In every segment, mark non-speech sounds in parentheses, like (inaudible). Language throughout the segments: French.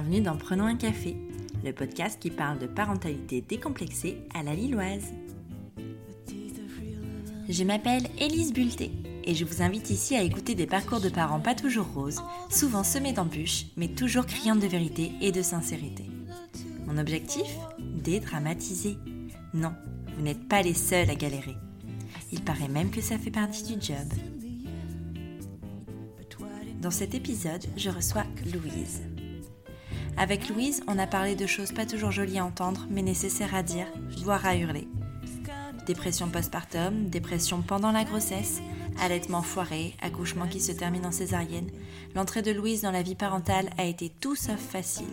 bienvenue dans Prenons un café, le podcast qui parle de parentalité décomplexée à la lilloise. Je m'appelle Élise Bulté et je vous invite ici à écouter des parcours de parents pas toujours roses, souvent semés d'embûches, mais toujours criants de vérité et de sincérité. Mon objectif? Dédramatiser. Non, vous n'êtes pas les seuls à galérer. Il paraît même que ça fait partie du job. Dans cet épisode, je reçois Louise. Avec Louise, on a parlé de choses pas toujours jolies à entendre, mais nécessaires à dire, voire à hurler. Dépression postpartum, dépression pendant la grossesse, allaitement foiré, accouchement qui se termine en césarienne, l'entrée de Louise dans la vie parentale a été tout sauf facile.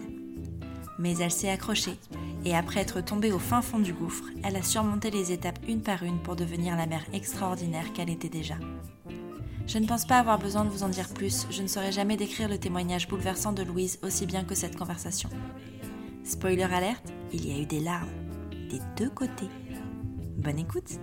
Mais elle s'est accrochée, et après être tombée au fin fond du gouffre, elle a surmonté les étapes une par une pour devenir la mère extraordinaire qu'elle était déjà. Je ne pense pas avoir besoin de vous en dire plus, je ne saurais jamais décrire le témoignage bouleversant de Louise aussi bien que cette conversation. Spoiler alerte, il y a eu des larmes, des deux côtés. Bonne écoute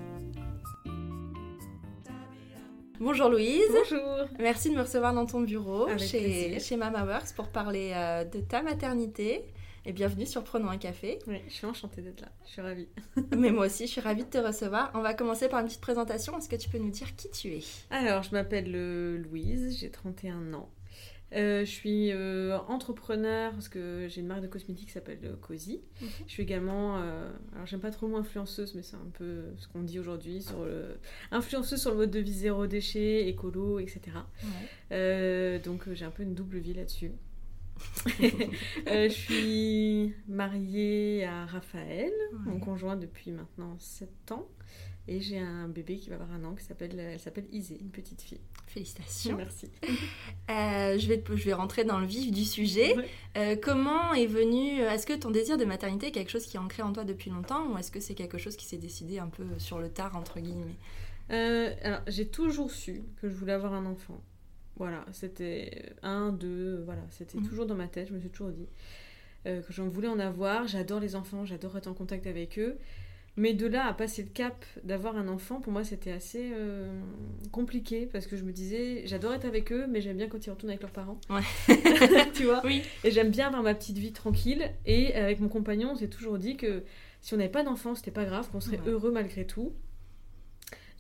Bonjour Louise. Bonjour. Merci de me recevoir dans ton bureau Avec chez, plaisir. chez Mama Works pour parler euh, de ta maternité. Et bienvenue sur Prenons un café. Oui, je suis enchantée d'être là. Je suis ravie. (laughs) Mais moi aussi, je suis ravie de te recevoir. On va commencer par une petite présentation. Est-ce que tu peux nous dire qui tu es? Alors, je m'appelle euh, Louise, j'ai 31 ans. Euh, je suis euh, entrepreneur parce que j'ai une marque de cosmétiques qui s'appelle euh, Cozy. Mhm. Je suis également, euh, alors j'aime pas trop le mot influenceuse, mais c'est un peu ce qu'on dit aujourd'hui sur le influenceuse sur le mode de vie zéro déchet, écolo, etc. Donc j'ai un peu une double vie là-dessus. (laughs) Euh, je suis mariée à Raphaël, mon conjoint depuis maintenant 7 ans. Et j'ai un bébé qui va avoir un an, qui s'appelle, elle s'appelle Isée, une petite fille. Félicitations. Merci. (laughs) Euh, je, vais, te- je vais rentrer dans le vif du sujet. Ouais. Euh, comment est venu. Est-ce que ton désir de maternité est quelque chose qui est ancré en toi depuis longtemps ou est-ce que c'est quelque chose qui s'est décidé un peu sur le tard, entre guillemets? Euh, alors, j'ai toujours su que je voulais avoir un enfant. Voilà, c'était un, deux, voilà, c'était Mhm. toujours dans ma tête, je me suis toujours dit euh, que j'en voulais en avoir. J'adore les enfants, j'adore être en contact avec eux. Mais de là à passer le cap d'avoir un enfant, pour moi, c'était assez euh, compliqué parce que je me disais, j'adore être avec eux, mais j'aime bien quand ils retournent avec leurs parents. Ouais. (laughs) tu vois? Oui. Et j'aime bien avoir ma petite vie tranquille. Et avec mon compagnon, on s'est toujours dit que si on n'avait pas d'enfant, c'était pas grave, qu'on serait Ouais. heureux malgré tout.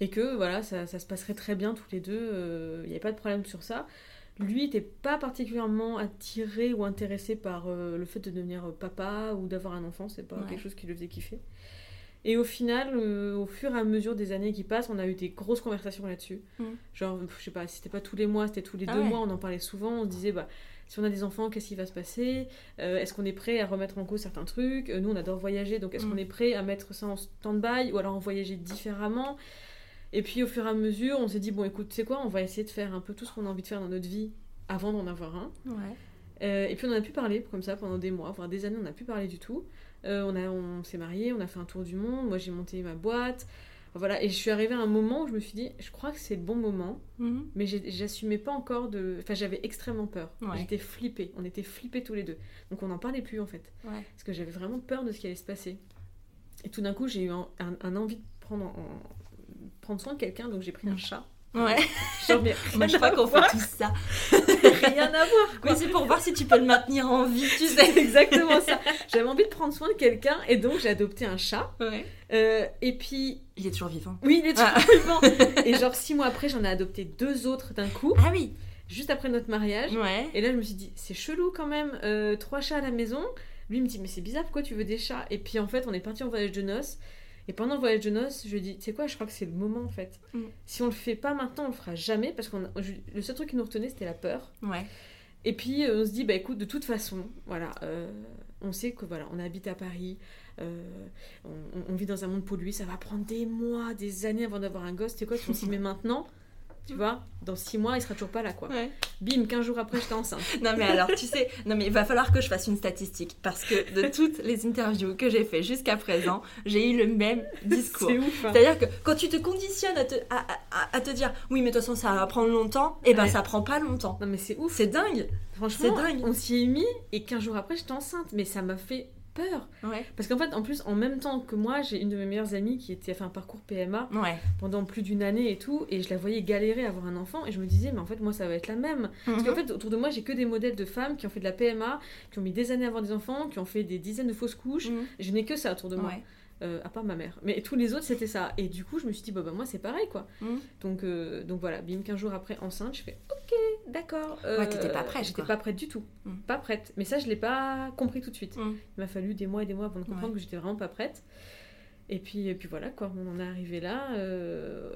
Et que voilà, ça, ça se passerait très bien tous les deux, il n'y avait pas de problème sur ça. Lui n'était pas particulièrement attiré ou intéressé par euh, le fait de devenir papa ou d'avoir un enfant, c'est pas Ouais. quelque chose qui le faisait kiffer. Et au final, euh, au fur et à mesure des années qui passent, on a eu des grosses conversations là-dessus. Mm. Genre, je sais pas, c'était pas tous les mois, c'était tous les Ah deux ouais. mois, on en parlait souvent, on se disait, bah, si on a des enfants, qu'est-ce qui va se passer? Euh, Est-ce qu'on est prêt à remettre en cause certains trucs? Euh, Nous, on adore voyager, donc est-ce Mm. qu'on est prêt à mettre ça en stand-by ou alors en voyager différemment? Et puis au fur et à mesure, on s'est dit, bon, écoute, tu sais quoi, on va essayer de faire un peu tout ce qu'on a envie de faire dans notre vie avant d'en avoir un. Ouais. Euh, et puis on en a pu parler comme ça pendant des mois, voire des années, on n'a pu parler du tout. Euh, on a, on s'est mariés, on a fait un tour du monde. Moi j'ai monté ma boîte, voilà. Et je suis arrivée à un moment où je me suis dit, je crois que c'est le bon moment, Mhm. mais j'assumais pas encore de, enfin j'avais extrêmement peur. Ouais. J'étais flippée, on était flippés tous les deux. Donc on n'en parlait plus en fait, Ouais. parce que j'avais vraiment peur de ce qui allait se passer. Et tout d'un coup j'ai eu un, un- un envie de prendre, en- prendre soin de quelqu'un, donc j'ai pris un chat. Ouais. (laughs) Genre, mais Moi, je crois qu'on fait tout ça. (laughs) rien à voir. Mais c'est pour voir si tu peux le maintenir en vie, tu sais. Exactement ça. (laughs) J'avais envie de prendre soin de quelqu'un et donc j'ai adopté un chat. Ouais. Euh, et puis, Il est toujours vivant. oui, il est toujours Ah. vivant. Et genre six mois après, j'en ai adopté deux autres d'un coup, Ah oui. juste après notre mariage. Ouais. Et là, je me suis dit, c'est chelou quand même, euh, trois chats à la maison. Lui il me dit, mais c'est bizarre, pourquoi tu veux des chats? Et puis en fait, on est parti en voyage de noces. Et pendant le voyage de noces, je lui ai dit, tu sais quoi, je crois que c'est le moment en fait. Mm. Si on le fait pas maintenant, on le fera jamais parce que le seul truc qui nous retenait, c'était la peur. Ouais. Et puis euh, on se dit, bah écoute, de toute façon, voilà, euh, on sait que voilà, on habite à Paris, euh, on, on- vit dans un monde pollué, ça va prendre des mois, des années avant d'avoir un gosse. C'est quoi si on s'y met maintenant Tu vois, dans six mois, il sera toujours pas là, quoi. Ouais. Bim, 15 jours après, j'étais (laughs) enceinte. Non mais alors, tu sais, non mais il va falloir que je fasse une statistique parce que de toutes les interviews que j'ai fait jusqu'à présent, j'ai eu le même (laughs) discours. C'est ouf. hein. C'est-à-dire que quand tu te conditionnes à te, à, à- à te dire oui mais de toute façon ça va prendre longtemps, et ben Ouais. ça prend pas longtemps. Non mais c'est ouf. C'est dingue. Franchement, c'est dingue. on s'y est mis et 15 jours après, j'étais enceinte. Mais ça m'a fait peur. Ouais. Parce qu'en fait, en plus, en même temps que moi, j'ai une de mes meilleures amies qui était, a fait un parcours PMA Ouais. pendant plus d'une année et tout, et je la voyais galérer à avoir un enfant, et je me disais, mais en fait, moi, ça va être la même. Parce qu'en fait, autour de moi, j'ai que des modèles de femmes qui ont fait de la PMA, qui ont mis des années à avoir des enfants, qui ont fait des dizaines de fausses couches. Mhm. Je n'ai que ça autour de moi, Ouais. Euh, à part ma mère. Mais tous les autres, c'était ça. Et du coup, je me suis dit, bah, bah moi, c'est pareil, quoi. Mhm. Donc, euh, donc voilà, bim, 15 jours après, enceinte, je fais, ok, d'accord. euh, Ouais, t'étais pas prête, J'étais pas prête du tout. Mm. Pas prête. Mais ça, je l'ai pas compris tout de suite. Mm. Il m'a fallu des mois et des mois avant de comprendre Ouais. que j'étais vraiment pas prête. Et puis, et puis voilà, quoi, on en est arrivé là. euh,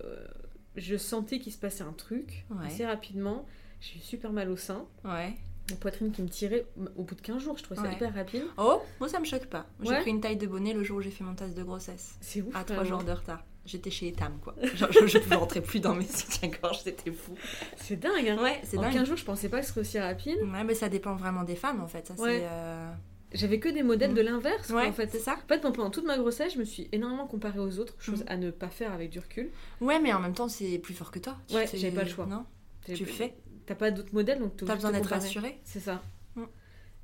je sentais qu'il se passait un truc Ouais. assez rapidement. J'ai eu super mal au sein, Ouais. La poitrine qui me tirait au bout de 15 jours. Je trouvais ça Ouais. hyper rapide. Oh, moi ça me choque pas. J'ai Ouais. pris une taille de bonnet le jour où j'ai fait mon test de grossesse. C'est ouf. À trois vraiment. jours de retard. J'étais chez Etam, quoi. Genre, je, je pouvais rentrer plus dans mes soutiens-gorge, c'était fou. C'est dingue, hein. Ouais, c'est En dingue. 15 jours, je pensais pas que ce serait aussi rapide. Ouais, mais ça dépend vraiment des femmes, en fait. Ça, Ouais. c'est. euh, J'avais que des modèles Mm. de l'inverse, quoi, Ouais, en fait. c'est ça. En fait, pendant toute ma grossesse, je me suis énormément comparée aux autres, chose Mm. à ne pas faire avec du recul. Ouais, mais en même temps, c'est plus fort que toi. Tu Ouais, j'avais pas le choix. Non, tu le fais. T'as pas d'autres modèles, donc T'as besoin d'être rassuré. C'est ça. Mm.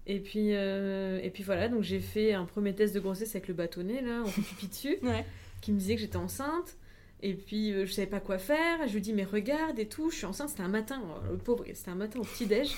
Et puis, euh, et puis voilà, donc j'ai fait un premier test de grossesse avec le bâtonnet, là, on fait pipi dessus, (laughs) Ouais. qui me disait que j'étais enceinte. Et puis euh, je savais pas quoi faire. Je lui dis mais regarde et tout, je suis enceinte. C'était un matin, oh, le pauvre, c'était un matin au petit déj.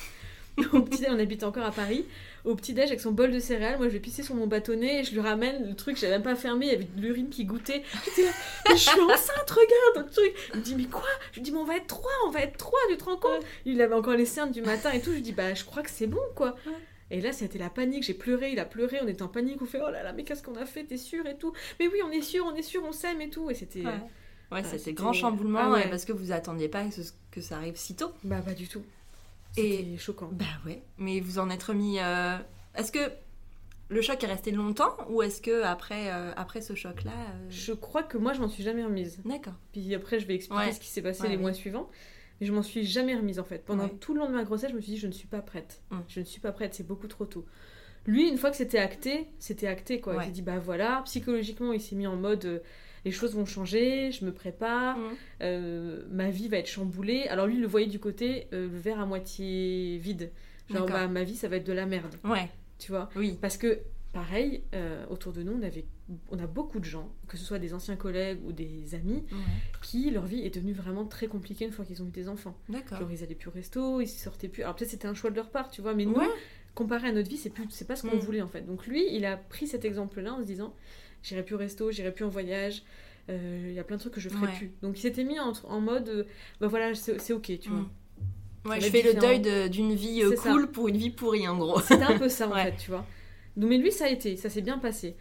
(laughs) au petit déj, on habitait encore à Paris. Au petit déj avec son bol de céréales, moi je vais pisser sur mon bâtonnet et je lui ramène le truc, j'avais même pas fermé, il y avait de l'urine qui goûtait. J'étais là, (laughs) mais je suis enceinte, regarde le truc. Il me dit mais quoi? Je lui dis mais on va être trois, on va être trois, tu te rends compte? Il avait encore les cernes du matin et tout. Je lui dis bah je crois que c'est bon quoi. Ouais. Et là, c'était la panique. J'ai pleuré, il a pleuré, on était en panique. On fait oh là là, mais qu'est-ce qu'on a fait? T'es sûr et tout? Mais oui, on est sûr, on est sûr, on s'aime et tout. Et c'était. Ouais, ouais Ah, c'était grand chamboulement Ah ouais, parce que vous attendiez pas que, ce- que ça arrive si tôt. Bah, pas du tout. Et- C'était choquant. Bah ouais. Mais vous en êtes remis. euh, Est-ce que le choc est resté longtemps ou est-ce que après, euh, après ce choc-là. euh, Je crois que moi, je m'en suis jamais remise. D'accord. Puis après, je vais expliquer Ouais. ce qui s'est passé Ouais, les mois suivants. Mais je m'en suis jamais remise en fait. Pendant tout le long de ma grossesse, je me suis dit, je ne suis pas prête. Mm. Je ne suis pas prête, c'est beaucoup trop tôt. Lui, une fois que c'était acté, c'était acté quoi. Il s'est dit, bah voilà, psychologiquement, il s'est mis en mode, les choses vont changer, je me prépare, Mhm. euh, ma vie va être chamboulée. Alors lui, il le voyait du côté, euh, le verre à moitié vide. Genre, bah, ma vie, ça va être de la merde, Ouais, tu vois? oui. Parce que, pareil, euh, autour de nous, on, avait, on a beaucoup de gens, que ce soit des anciens collègues ou des amis, qui, leur vie est devenue vraiment très compliquée une fois qu'ils ont eu des enfants. D'accord. Genre, ils allaient plus au resto, ils sortaient plus. Alors, peut-être c'était un choix de leur part, tu vois, mais nous, comparé à notre vie, c'est plus, c'est pas ce qu'on Mm. voulait en fait. Donc, lui, il a pris cet exemple-là en se disant j'irai plus au resto, j'irai plus en voyage. euh, Il y a plein de trucs que je ferai Ouais. plus. Donc il s'était mis en, en mode, euh, bah voilà, c'est ok, tu vois. Mm. Ouais, Ça je fais le deuil de- d'une vie euh, ça. cool pour une vie pourrie en gros. C'était un peu ça (laughs) en Ouais. fait, tu vois. Donc, mais lui, ça a été, ça s'est bien passé.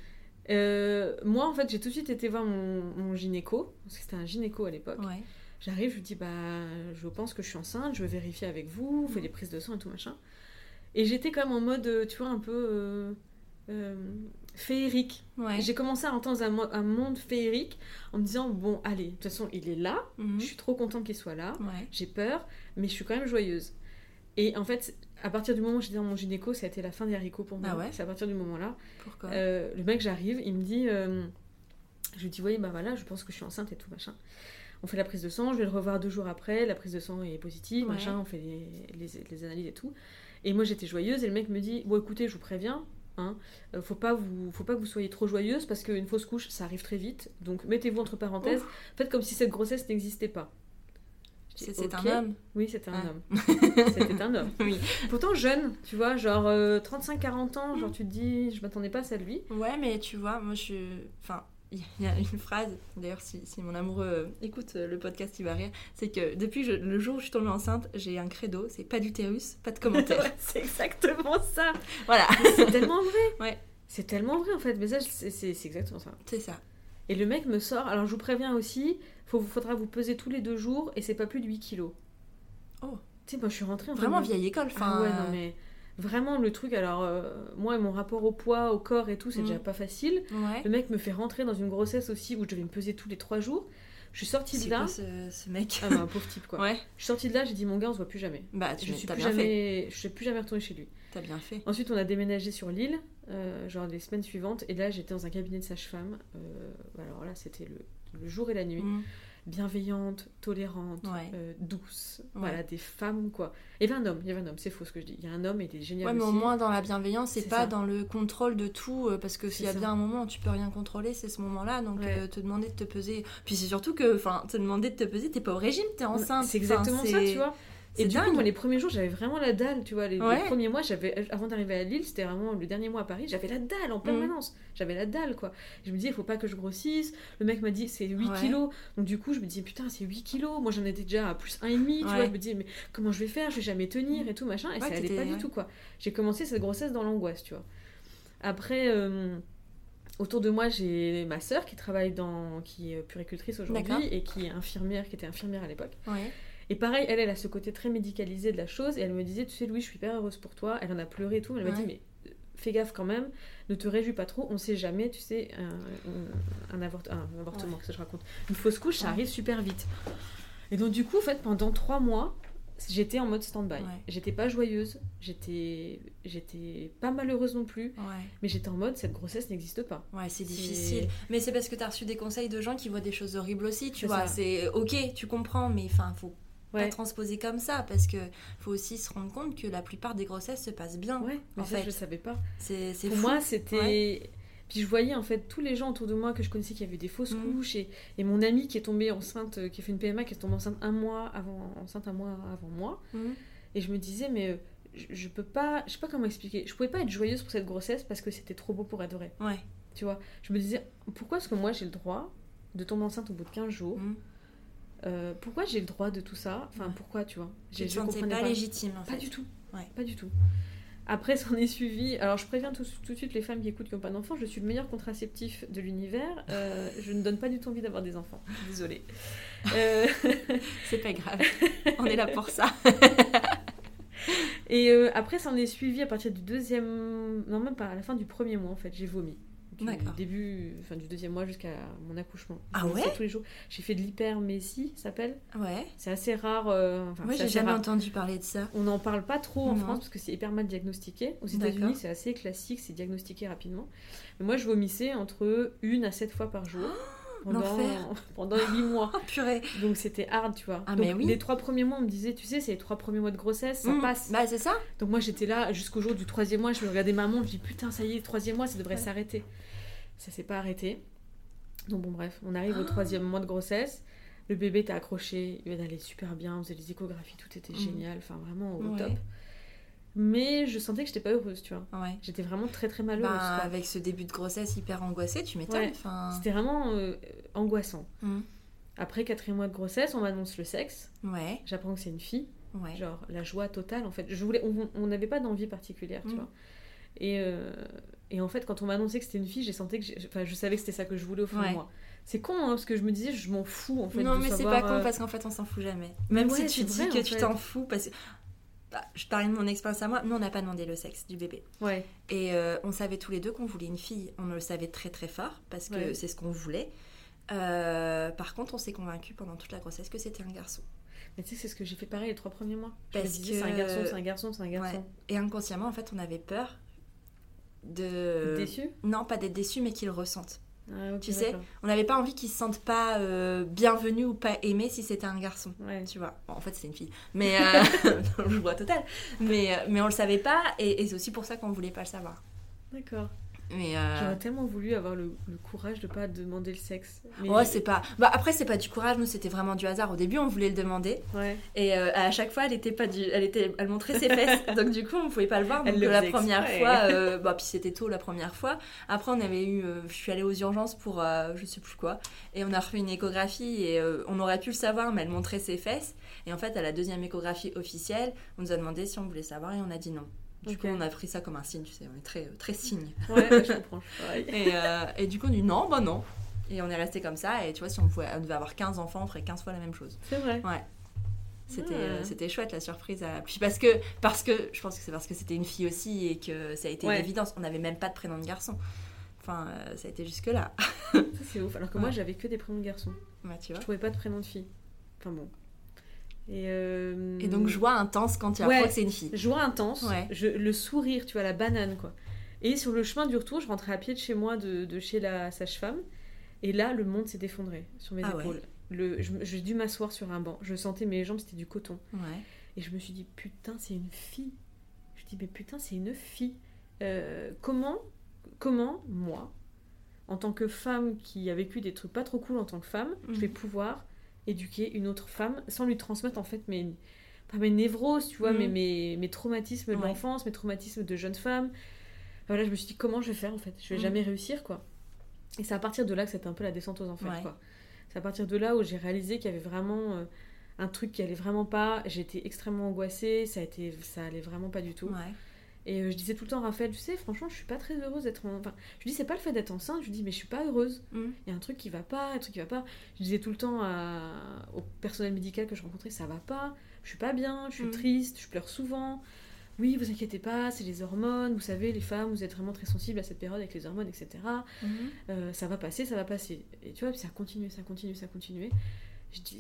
Euh, moi, en fait, j'ai tout de suite été voir mon, mon gynéco, parce que c'était un gynéco à l'époque. Ouais. J'arrive, je lui dis, bah, je pense que je suis enceinte, je veux vérifier avec vous, vous faites des prises de sang et tout machin. Et j'étais quand même en mode, euh, tu vois, un peu euh, euh, féerique. Ouais. J'ai commencé à entendre un, mo- un monde féerique en me disant, bon, allez, de toute façon, il est là, Mhm. je suis trop contente qu'il soit là, Ouais. j'ai peur, mais je suis quand même joyeuse. Et en fait, à partir du moment où j'étais dans mon gynéco, ça a été la fin des haricots pour moi. Ah ouais C'est à partir du moment-là. Pourquoi? Euh, le mec, j'arrive, il me dit, euh, je lui dis, oui, bah voilà, je pense que je suis enceinte et tout, machin. On fait la prise de sang, je vais le revoir deux jours après, la prise de sang est positive, machin, on fait les, les- les analyses et tout. Et moi, j'étais joyeuse, et le mec me dit, bon, écoutez, je vous préviens, hein, euh, faut, pas vous, faut pas que vous soyez trop joyeuse, parce qu'une fausse couche, ça arrive très vite, donc mettez-vous entre parenthèses, faites comme si cette grossesse n'existait pas. C'est un homme. Oui, c'était un Ah. homme. (laughs) C'était un homme. Oui. Pourtant jeune, tu vois, genre 35-40 ans, genre tu te dis, je m'attendais pas à ça de lui. Ouais, mais tu vois, moi je suis. Enfin, il y a une phrase, d'ailleurs, si, si mon amoureux euh, écoute euh, le podcast, il va rire. C'est que depuis je- le jour où je suis tombée enceinte, j'ai un credo c'est pas d'utérus, pas de commentaires. (laughs) c'est exactement ça. voilà, C'est tellement vrai. (laughs) Ouais. C'est tellement vrai en fait. Mais ça, c'est exactement ça. c'est ça. Et le mec me sort. Alors je vous préviens aussi, il faudra vous peser tous les deux jours et c'est pas plus de 8 kilos. Oh. Tu sais, moi je suis rentrée en Vraiment vieille école. Enfin, Ah ouais, non mais vraiment le truc. Alors euh, moi, mon rapport au poids, au corps et tout, c'est Mm. déjà pas facile. Ouais. Le mec me fait rentrer dans une grossesse aussi où je devais me peser tous les 3 jours. Je suis sortie de là. quoi ce, ce mec Ah bah, un pauvre type quoi. Ouais. Je suis sortie de là, j'ai dit mon gars, on se voit plus jamais. Bah, tu Je suis plus bien fait. jamais, je suis plus jamais retournée chez lui. T'as bien fait. Ensuite, on a déménagé sur l'île, euh, genre les semaines suivantes, et là, j'étais dans un cabinet de sage-femme. Euh, alors là, c'était le, le jour et la nuit. Mm. Bienveillantes, tolérantes, Ouais. euh, douces. Ouais. Voilà, des femmes, quoi. Il y avait un homme, il y avait un homme, c'est faux ce que je dis. Il y a un homme, il était génial Ouais, mais au aussi. moins dans la bienveillance, C'est pas ça. dans le contrôle de tout, euh, parce que s'il y a bien un moment où tu peux rien contrôler, c'est ce moment-là. Donc Ouais. euh, te demander de te peser. Puis c'est surtout que, enfin, te demander de te peser, t'es pas au régime, t'es enceinte. C'est exactement ça, tu vois. Et du coup, moi, les premiers jours, j'avais vraiment la dalle, tu vois. Les, premiers mois, j'avais, avant d'arriver à Lille, c'était vraiment le dernier mois à Paris, j'avais la dalle en permanence. J'avais la dalle, quoi. Je me disais, il faut pas que je grossisse. Le mec m'a dit, c'est 8 Ouais. kilos. Donc, du coup, je me disais, putain, c'est 8 kilos. Moi, j'en étais déjà à plus 1,5, tu Ouais. vois. Je me disais, mais comment je vais faire? Je vais jamais tenir et tout, machin. Et ça allait pas du tout, quoi. J'ai commencé cette grossesse dans l'angoisse, tu vois. Après. euh, Autour de moi, j'ai ma sœur qui travaille dans, qui est puricultrice aujourd'hui et qui est infirmière, qui était infirmière à l'époque. Ouais. Et pareil, elle, elle a ce côté très médicalisé de la chose. Et elle me disait, tu sais, Louis, je suis hyper heureuse pour toi. Elle en a pleuré et tout. Elle m'a Ouais. dit, mais euh, fais gaffe quand même, ne te réjouis pas trop. On sait jamais, tu sais, un, un, avort- un avortement, que je raconte. Une fausse couche, ça Ouais. arrive super vite. Et donc, du coup, en fait, pendant trois mois, j'étais en mode stand-by. Ouais. J'étais pas joyeuse, j'étais j'étais pas malheureuse non plus, Ouais. mais j'étais en mode, cette grossesse n'existe pas. Ouais, c'est difficile. Mais c'est parce que t'as reçu des conseils de gens qui voient des choses horribles aussi, tu vois. C'est ok, tu comprends, mais enfin, faut Ouais. pas transposer comme ça parce que faut aussi se rendre compte que la plupart des grossesses se passent bien. Ouais, mais En ça, fait. je savais pas. C'est c'est Pour fou. moi, c'était. Ouais. Puis je voyais en fait tous les gens autour de moi que je connaissais qui avaient des fausses Mhm. couches et, et mon amie qui est tombée enceinte, euh, qui a fait une PMA, qui est tombée enceinte un mois avant, enceinte un mois avant moi. Mhm. Et je me disais, mais euh, je, je peux pas, je sais pas comment expliquer, je pouvais pas être joyeuse pour cette grossesse parce que c'était trop beau pour vrai. Ouais. Tu vois, je me disais, pourquoi est-ce que moi j'ai le droit de tomber enceinte au bout de 15 jours Mhm. Euh, Pourquoi j'ai le droit de tout ça Enfin, pourquoi, tu vois Tu te sentais comprenais pas, légitime en Pas fait. du tout. Ouais. Pas du tout. Après, s'en est suivi. Alors, je préviens tout, tout de suite les femmes qui écoutent qui n'ont pas d'enfants. Je suis le meilleur contraceptif de l'univers. Euh, je ne donne pas du tout envie d'avoir des enfants. (laughs) Désolée. Euh, (laughs) C'est pas grave. On est là pour ça. (laughs) et euh, après, s'en est suivi à partir du deuxième. Non, même pas à la fin du premier mois, en fait. J'ai vomi. Du début, enfin du deuxième mois jusqu'à mon accouchement. Ah ouais Tous les jours. J'ai fait de l'hypermésie, ça s'appelle. Ouais. C'est assez rare. euh, enfin, c'est j'ai jamais rare. entendu parler de ça. On n'en parle pas trop en Non. France parce que c'est hyper mal diagnostiqué. Aux. États-Unis, c'est assez classique, c'est diagnostiqué rapidement. Mais moi, je vomissais entre une à sept fois par jour pendant, l'enfer. (laughs) pendant 8 mois. (laughs) Oh purée. Donc c'était hard, tu vois. Ah, Donc mais oui. les trois premiers mois, on me disait, tu sais, c'est les trois premiers mois de grossesse, ça Mhm. passe. Bah, c'est ça. Donc moi, j'étais là jusqu'au jour du troisième mois, je me regardais ma montre, je dis putain, ça y est, le troisième mois, ça devrait Ouais. Ça s'est pas arrêté. Donc bon, bref, on arrive au Ah. troisième mois de grossesse. Le bébé était accroché, il allait super bien, on faisait les échographies, tout était Mhm. génial, enfin vraiment au Ouais. top. Mais je sentais que j'étais pas heureuse, tu vois. Ouais. J'étais vraiment très très malheureuse. Bah, avec ce début de grossesse hyper angoissé, tu m'étonnes. Ouais. C'était vraiment euh, angoissant. Mhm. Après quatrième mois de grossesse, on m'annonce le sexe. Ouais. J'apprends que c'est une fille. Ouais. Genre la joie totale en fait. Je voulais, on n'avait pas d'envie particulière, tu Mhm. vois. Et, euh, et en fait, quand on m'a annoncé que c'était une fille, j'ai senti que, enfin, je savais que c'était ça que je voulais au fond Ouais. de moi. C'est con, hein, parce que je me disais, je m'en fous en fait. non, de mais c'est pas con euh, parce qu'en fait, on s'en fout jamais. Même ouais, si tu dis vrai, que en tu t'en fous, parce que. Bah, je parlais de mon expérience à moi. Nous, on n'a pas demandé le sexe du bébé. Ouais, Et euh, on savait tous les deux qu'on voulait une fille. On le savait très très fort parce que Ouais. c'est ce qu'on voulait. Euh, par contre, on s'est convaincu pendant toute la grossesse que c'était un garçon. mais tu sais, c'est ce que j'ai fait pareil les trois premiers mois. Je Parce me disais, que- c'est un garçon, c'est un garçon, c'est un garçon. Ouais. Et inconsciemment, en fait, on avait peur de. Déçu Non, pas d'être déçu, mais qu'ils ressentent. Ah, tu sais. On n'avait pas envie qu'ils se sentent pas euh, bienvenus ou pas aimés si c'était un garçon. Ouais. Tu vois, Bon, en fait c'était une fille, mais euh, (laughs) le joie total. Mais, euh, mais on le savait pas et, et c'est aussi pour ça qu'on voulait pas le savoir. D'accord. Mais euh, J'aurais tellement voulu avoir le, le courage de pas demander le sexe. Mais ouais, c'est pas. Bah après c'est pas du courage, nous c'était vraiment du hasard. Au début on voulait le demander Ouais. et euh, à chaque fois elle était pas du, elle était, elle montrait ses fesses, (laughs) donc du coup on pouvait pas le voir. Donc le la première exprès. fois, euh, (laughs) bah puis c'était tôt la première fois. Après on avait eu, euh, je suis allée aux urgences pour je sais plus quoi et on a refait une échographie et on aurait pu le savoir mais elle montrait ses fesses et en fait à la deuxième échographie officielle on nous a demandé si on voulait savoir et on a dit non. Du coup on a pris ça comme un signe, tu sais, on est très très signe. (laughs) Ouais, ouais, je comprends. Et, euh, et du coup, on dit non, bah non. Et on est resté comme ça. Et tu vois, si on, pouvait, on devait avoir 15 enfants, on ferait 15 fois la même chose. C'est vrai. C'était Ah. euh, c'était chouette la surprise. À... Puis parce que, parce que, je pense que c'est parce que c'était une fille aussi et que ça a été Ouais. une évidence. On n'avait même pas de prénom de garçon. Enfin, euh, ça a été jusque-là. Ça, c'est ouf. Alors que moi, Ouais. j'avais que des prénoms de garçons. Bah, tu Je vois. trouvais pas de prénom de fille. Enfin bon. Et, euh, Et donc, joie intense quand tu Ouais. apprends que c'est une fille. Joie intense, Ouais. je, le sourire, tu vois, la banane, quoi. Et sur le chemin du retour, je rentrais à pied de chez moi, de, de chez la sage-femme. Et là, le monde s'est effondré sur mes Ah ouais. épaules. Le, je- j'ai dû m'asseoir sur un banc. Je sentais mes jambes, c'était du coton. Ouais. Et je me suis dit, putain, c'est une fille. Je dis, mais putain, c'est une fille. Euh, comment, comment, moi, en tant que femme qui a vécu des trucs pas trop cool en tant que femme, Mhm. je vais pouvoir éduquer une autre femme sans lui transmettre en fait mes, pas mes névroses, tu vois, Mhm. mais mes, mes traumatismes de Ouais. l'enfance, mes traumatismes de jeune femme. Voilà, je me suis dit, comment je vais faire en fait? Je vais Mhm. jamais réussir, quoi. Et c'est à partir de là que c'était un peu la descente aux enfers, Ouais. quoi. C'est à partir de là où j'ai réalisé qu'il y avait vraiment euh, un truc qui allait vraiment pas. J'étais extrêmement angoissée, ça, a été, ça allait vraiment pas du tout. Ouais. Et euh, je disais tout le temps à Raphaël, tu sais, franchement, je suis pas très heureuse d'être en... Enfin, je lui dis, c'est pas le fait d'être enceinte, je lui dis, mais je suis pas heureuse. Mm. Il y a un truc qui va pas, un truc qui va pas. Je disais tout le temps à... au personnel médical que je rencontrais, ça va pas, je suis pas bien, je suis Mm. triste, je pleure souvent. Oui, vous inquiétez pas, c'est les hormones, vous savez, les femmes, vous êtes vraiment très sensibles à cette période avec les hormones, etc. Mhm. Euh, ça va passer, ça va passer. Et tu vois, puis ça continue, ça continue, ça continue. Je dis-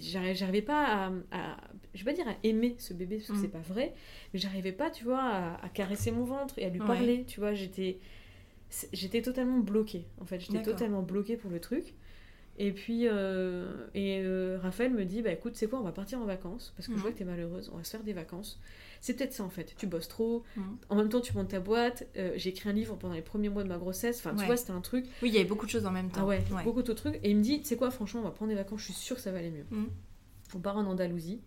J'arrivais pas à, à- Je vais pas dire à aimer ce bébé, parce que Mm. c'est pas vrai, mais j'arrivais pas, tu vois, à, à caresser mon ventre et à lui Ouais. parler, tu vois, j'étais... J'étais totalement bloquée, en fait, j'étais totalement bloquée pour le truc. Et puis, euh, et euh, Raphaël me dit, bah écoute, c'est quoi, on va partir en vacances, parce que Mhm. je vois que t'es malheureuse, on va se faire des vacances. C'est peut-être ça en fait, tu bosses trop, Mhm. en même temps tu montes ta boîte, euh, j'ai écrit un livre pendant les premiers mois de ma grossesse, enfin tu Ouais. vois, c'était un truc, Oui, il y avait beaucoup de choses en même temps. ah ouais, beaucoup de trucs. Et il me dit, tu sais quoi, franchement, on va prendre des vacances, je suis sûre que ça va aller mieux. Mhm. On part en Andalousie.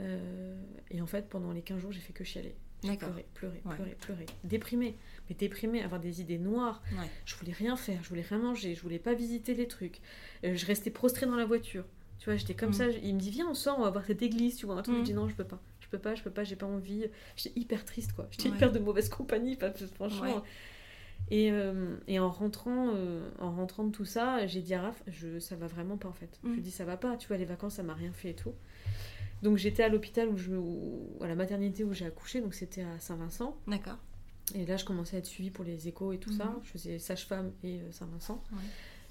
Euh, et en fait, pendant les 15 jours, j'ai fait que chialer. J'ai D'accord. pleuré, pleurer, Ouais. pleurer, pleurer. Déprimée. Mais déprimée, avoir des idées noires. Ouais. Je voulais rien faire, je voulais rien manger, je voulais pas visiter les trucs. Euh, je restais prostrée dans la voiture. Tu vois, j'étais comme Mhm. ça. Il me dit, viens, on sort, on va voir cette église, tu vois, un truc. Je dis, non, je peux pas. Je peux pas, je peux pas, j'ai pas envie. J'étais hyper triste, quoi. J'étais Ouais. hyper de mauvaise compagnie, franchement. Et, euh, et en rentrant euh, en rentrant de tout ça, j'ai dit à Raph, je, ça va vraiment pas en fait. Je Mm. lui dis ça va pas, tu vois, les vacances ça m'a rien fait et tout. Donc j'étais à l'hôpital où je où- à la maternité où j'ai accouché, donc c'était à Saint-Vincent. D'accord. Et là je commençais à être suivie pour les échos et tout ça. Mhm. Je faisais sage-femme et euh, Saint-Vincent. Ouais.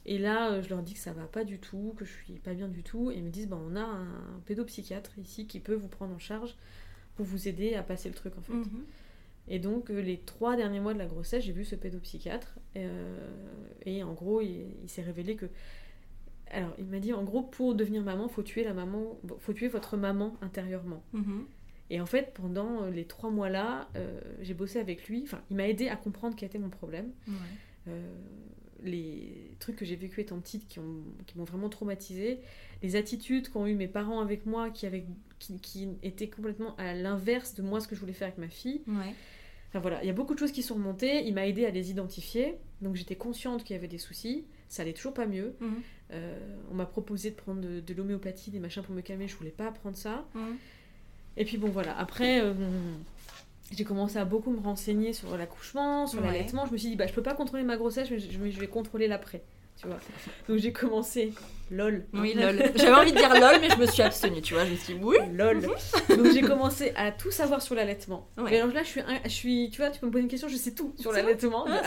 Et là euh, je leur dis que ça va pas du tout, que je suis pas bien du tout. Et ils me disent, bah, on a un pédopsychiatre ici qui peut vous prendre en charge pour vous aider à passer le truc en fait. Mhm. Et donc, euh, les trois derniers mois de la grossesse, j'ai vu ce pédopsychiatre. euh, et en gros, il, il s'est révélé que. Alors, il m'a dit en gros, pour devenir maman, faut tuer la maman, faut tuer votre maman intérieurement. Mhm. Et en fait, pendant euh, les trois mois-là, euh, j'ai bossé avec lui. Enfin, il m'a aidé à comprendre quel était mon problème. Ouais. Euh, les trucs que j'ai vécu étant petite qui ont- qui m'ont vraiment traumatisée, les attitudes qu'ont eu mes parents avec moi qui, avaient, qui, qui étaient complètement à l'inverse de moi ce que je voulais faire avec ma fille. Ouais. Enfin voilà, il y a beaucoup de choses qui sont remontées, il m'a aidé à les identifier, donc j'étais consciente qu'il y avait des soucis, ça allait toujours pas mieux. Mhm. Euh, on m'a proposé de prendre de, de l'homéopathie, des machins pour me calmer, je voulais pas prendre ça. Mhm. Et puis bon voilà, après euh, j'ai commencé à beaucoup me renseigner sur l'accouchement, sur Ouais. l'allaitement, je me suis dit bah je peux pas contrôler ma grossesse, mais je, mais je vais contrôler l'après, tu vois. Donc j'ai commencé, lol. Oui, lol. J'avais envie de dire lol, mais je me suis abstenue, tu vois. Je me suis dit, oui. lol. Donc j'ai commencé à tout savoir sur l'allaitement. Ouais. Mais alors là je suis, je suis, tu vois, tu peux me poser une question, je sais tout sur l'allaitement Ah.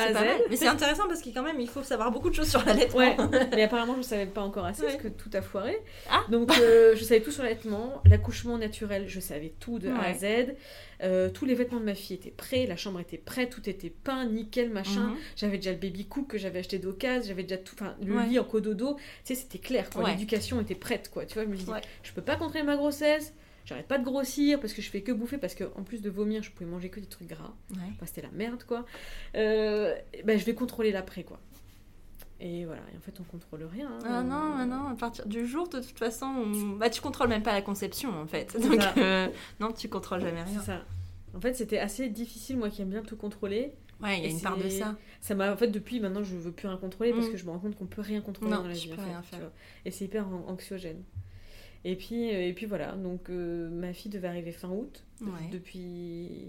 Mais c'est intéressant parce que quand même, il faut savoir beaucoup de choses sur l'allaitement. Ouais, (laughs) mais apparemment je savais pas encore assez Ouais. parce que tout a foiré. Ah. Donc euh, je savais tout sur l'allaitement, l'accouchement naturel, je savais tout de A à. Z. Euh, tous les vêtements de ma fille étaient prêts, la chambre était prête, tout était peint, nickel, machin. Mhm. J'avais déjà le baby cook que j'avais acheté d'occasion, j'avais déjà tout, enfin le lit en cododo, tu sais c'était clair quoi, Ouais. l'éducation était prête quoi. Tu vois, je me suis dit Ouais. je peux pas contrôler ma grossesse. J'arrête pas de grossir parce que je fais que bouffer parce que en plus de vomir, je pouvais manger que des trucs gras. Ouais. Enfin, c'était la merde quoi. Euh, ben, je vais contrôler l'après quoi. Et voilà, et en fait on contrôle rien. hein. Ah non, ah non, à partir du jour, de toute façon, on- bah, tu contrôles même pas la conception en fait. Donc, euh, non, tu contrôles jamais C'est rien. ça. En fait, c'était assez difficile, moi qui aime bien tout contrôler. Ouais, il y a Et une part de ça. Ça m'a, en fait, depuis maintenant, je veux plus rien contrôler parce Mm. que je me rends compte qu'on peut rien contrôler Non, dans la vie. en peux fait, rien tu faire. Et c'est hyper an- anxiogène. Et puis, euh, et puis voilà. Donc, euh, ma fille devait arriver fin août. Ouais. Depuis,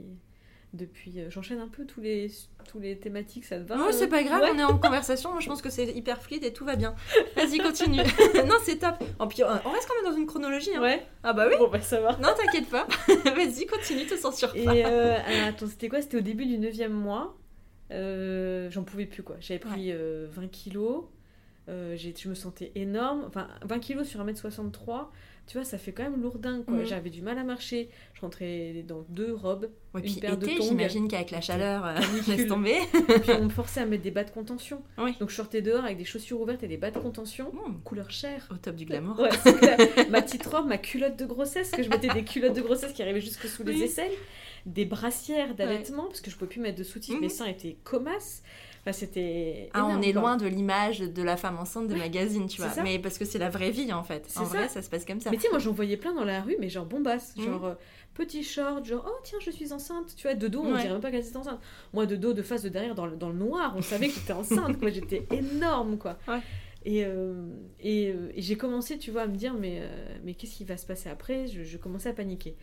depuis, euh, j'enchaîne un peu tous les, tous les thématiques. Ça te va Non, c'est pas grave, Ouais. on est en conversation. Moi, je pense que c'est hyper fluide et tout va bien. Vas-y, continue. (laughs) non, c'est top. En puis, on reste quand même dans une chronologie. Hein. Ouais. Ah bah oui. Bon, bah ça va. Non, t'inquiète pas. (laughs) Vas-y, continue, te censure Et pas. euh, ah, attends, c'était quoi? C'était au début du 9 mois. Euh, J'en pouvais plus quoi. J'avais pris euh, 20 kilos. Euh, je me sentais énorme. Enfin, 20 kilos sur 1m63, tu vois, ça fait quand même lourdin, quoi. Mhm. J'avais du mal à marcher. Je rentrais dans deux robes. Ouais, Une puis paire de tongs. j'imagine qu'avec la chaleur, euh, Canicule. (laughs) laisse tomber. Puis on me forçait à mettre des bas de contention. Oui. Donc je sortais dehors avec des chaussures ouvertes et des bas de contention. Mmh, Couleur chair. au top du glamour. Ouais, ma petite robe, ma culotte de grossesse, que je mettais des culottes de grossesse qui arrivaient jusque sous les Oui. aisselles, des brassières d'allaitement, parce que je pouvais plus mettre de soutif, Mhm. mes seins étaient. Enfin, c'était. Ah, on est loin de l'image de la femme enceinte des magazines, tu vois. ça. Mais parce que c'est la vraie vie en fait. En ça. vrai, ça se passe comme ça. Mais tu sais, moi j'en voyais plein dans la rue, mais genre bombasse, Mhm. genre euh, petit short, genre oh tiens, je suis enceinte. Tu vois, de dos, on Ouais. dirait même pas qu'elle était enceinte. Moi, de dos, de face, de derrière, dans le, dans le noir, on savait que j'étais enceinte, quoi. J'étais (laughs) énorme, quoi. Ouais. Et, euh, et, euh, et j'ai commencé, tu vois, à me dire, mais, euh, mais qu'est-ce qui va se passer après? Je, je commençais à paniquer.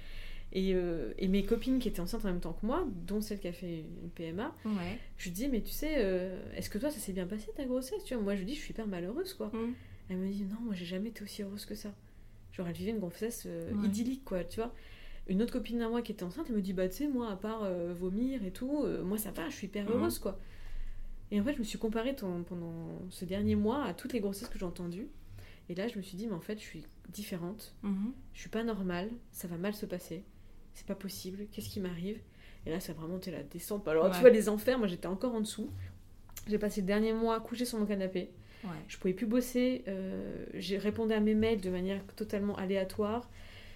Et, euh, et mes copines qui étaient enceintes en même temps que moi, dont celle qui a fait une PMA, Ouais. je lui dis, mais tu sais, euh, est-ce que toi, ça s'est bien passé ta grossesse? Tu vois Moi, je lui dis, je suis hyper malheureuse, quoi. Mmh. Elle me dit non, moi j'ai jamais été aussi heureuse que ça. Genre elle vivait une grossesse euh, Ouais. idyllique quoi, tu vois. Une autre copine à moi qui était enceinte, elle me dit bah tu sais moi à part vomir et tout, moi ça va, je suis hyper Mhm. heureuse quoi. Et en fait je me suis comparée ton- pendant ce dernier mois à toutes les grossesses que j'ai entendues. Et là je me suis dit mais en fait je suis différente, Mhm. je suis pas normale, ça va mal se passer, c'est pas possible, qu'est-ce qui m'arrive? Et là ça a vraiment été la descente. Alors Ouais. tu vois les enfers, moi j'étais encore en dessous. J'ai passé le dernier mois couché sur mon canapé. Ouais. Je pouvais plus bosser. euh, j'ai répondu à mes mails de manière totalement aléatoire.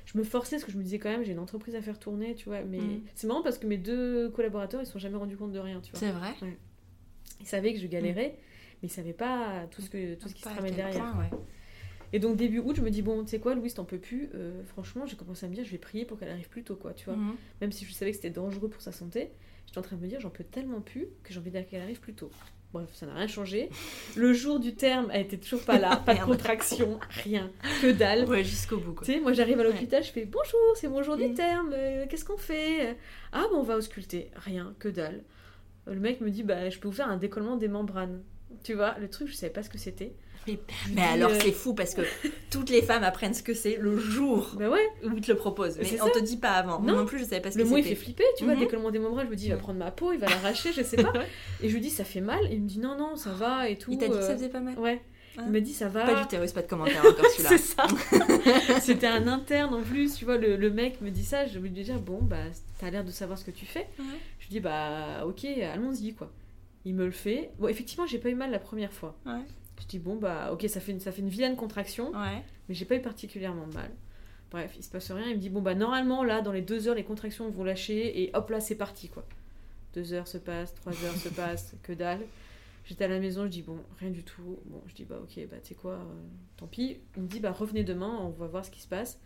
Je me forçais parce que je me disais quand même j'ai une entreprise à faire tourner, tu vois. Mais Mhm. c'est marrant parce que mes deux collaborateurs ils se sont jamais rendus compte de rien, tu vois. C'est vrai? Ils savaient que je galérais, mais ils savaient pas tout ce que tout ce qui se tramait derrière. point, ouais. Et donc début août je me dis bon tu sais quoi Louise t'en peux plus. Euh, franchement j'ai commencé à me dire je vais prier pour qu'elle arrive plus tôt quoi, tu vois. Mhm. Même si je savais que c'était dangereux pour sa santé, j'étais en train de me dire j'en peux tellement plus que j'ai envie qu'elle arrive plus tôt. Bref, ça n'a rien changé. Le jour du terme, elle était toujours pas là, (laughs) pas de contraction, rien, que dalle. Ouais, jusqu'au bout quoi. Tu sais, moi j'arrive à l'hôpital, je fais bonjour, c'est mon jour du Mm. terme, euh, qu'est-ce qu'on fait? Ah, bon, on va ausculter, rien, que dalle. Le mec me dit, bah, je peux vous faire un décollement des membranes. Tu vois, le truc, je savais pas ce que c'était. Mais, alors euh, c'est fou parce que toutes les femmes apprennent ce que c'est le jour Bah ouais, où ils te le proposent. Mais on ça. te dit pas avant. Non. non plus, je savais pas ce le que mot il fait c'était. flipper, tu vois, Mhm. décollement des membranes, je me dis, il va Mm. prendre ma peau, il va l'arracher, je sais pas. (laughs) Et je lui dis, ça fait mal, et il me dit, non, non, ça va et tout. Il t'a dit que euh, ça faisait pas mal. Ouais, Ah. il m'a dit, ça va. Pas d'utérus, pas de commentaire encore (laughs) celui-là. C'est ça. (laughs) C'était un interne en plus, tu vois, le, le mec me dit ça, je lui dis dire bon bah t'as l'air de savoir ce que tu fais. Ouais. Je lui dis bah ok, allons-y quoi. Il me le fait. Bon effectivement j'ai pas eu mal la première fois. Ouais. Je dis bon bah ok ça fait une, ça fait une vilaine contraction, Ouais. mais j'ai pas eu particulièrement mal. Bref, il se passe rien. Il me dit bon bah normalement là dans les deux heures les contractions vont lâcher et hop là c'est parti quoi. Deux heures se passent, trois heures se passent, que dalle. J'étais à la maison, je dis bon, rien du tout. Bon, je dis bah ok, bah tu sais quoi, euh, tant pis. Il me dit bah revenez demain, on va voir ce qui se passe.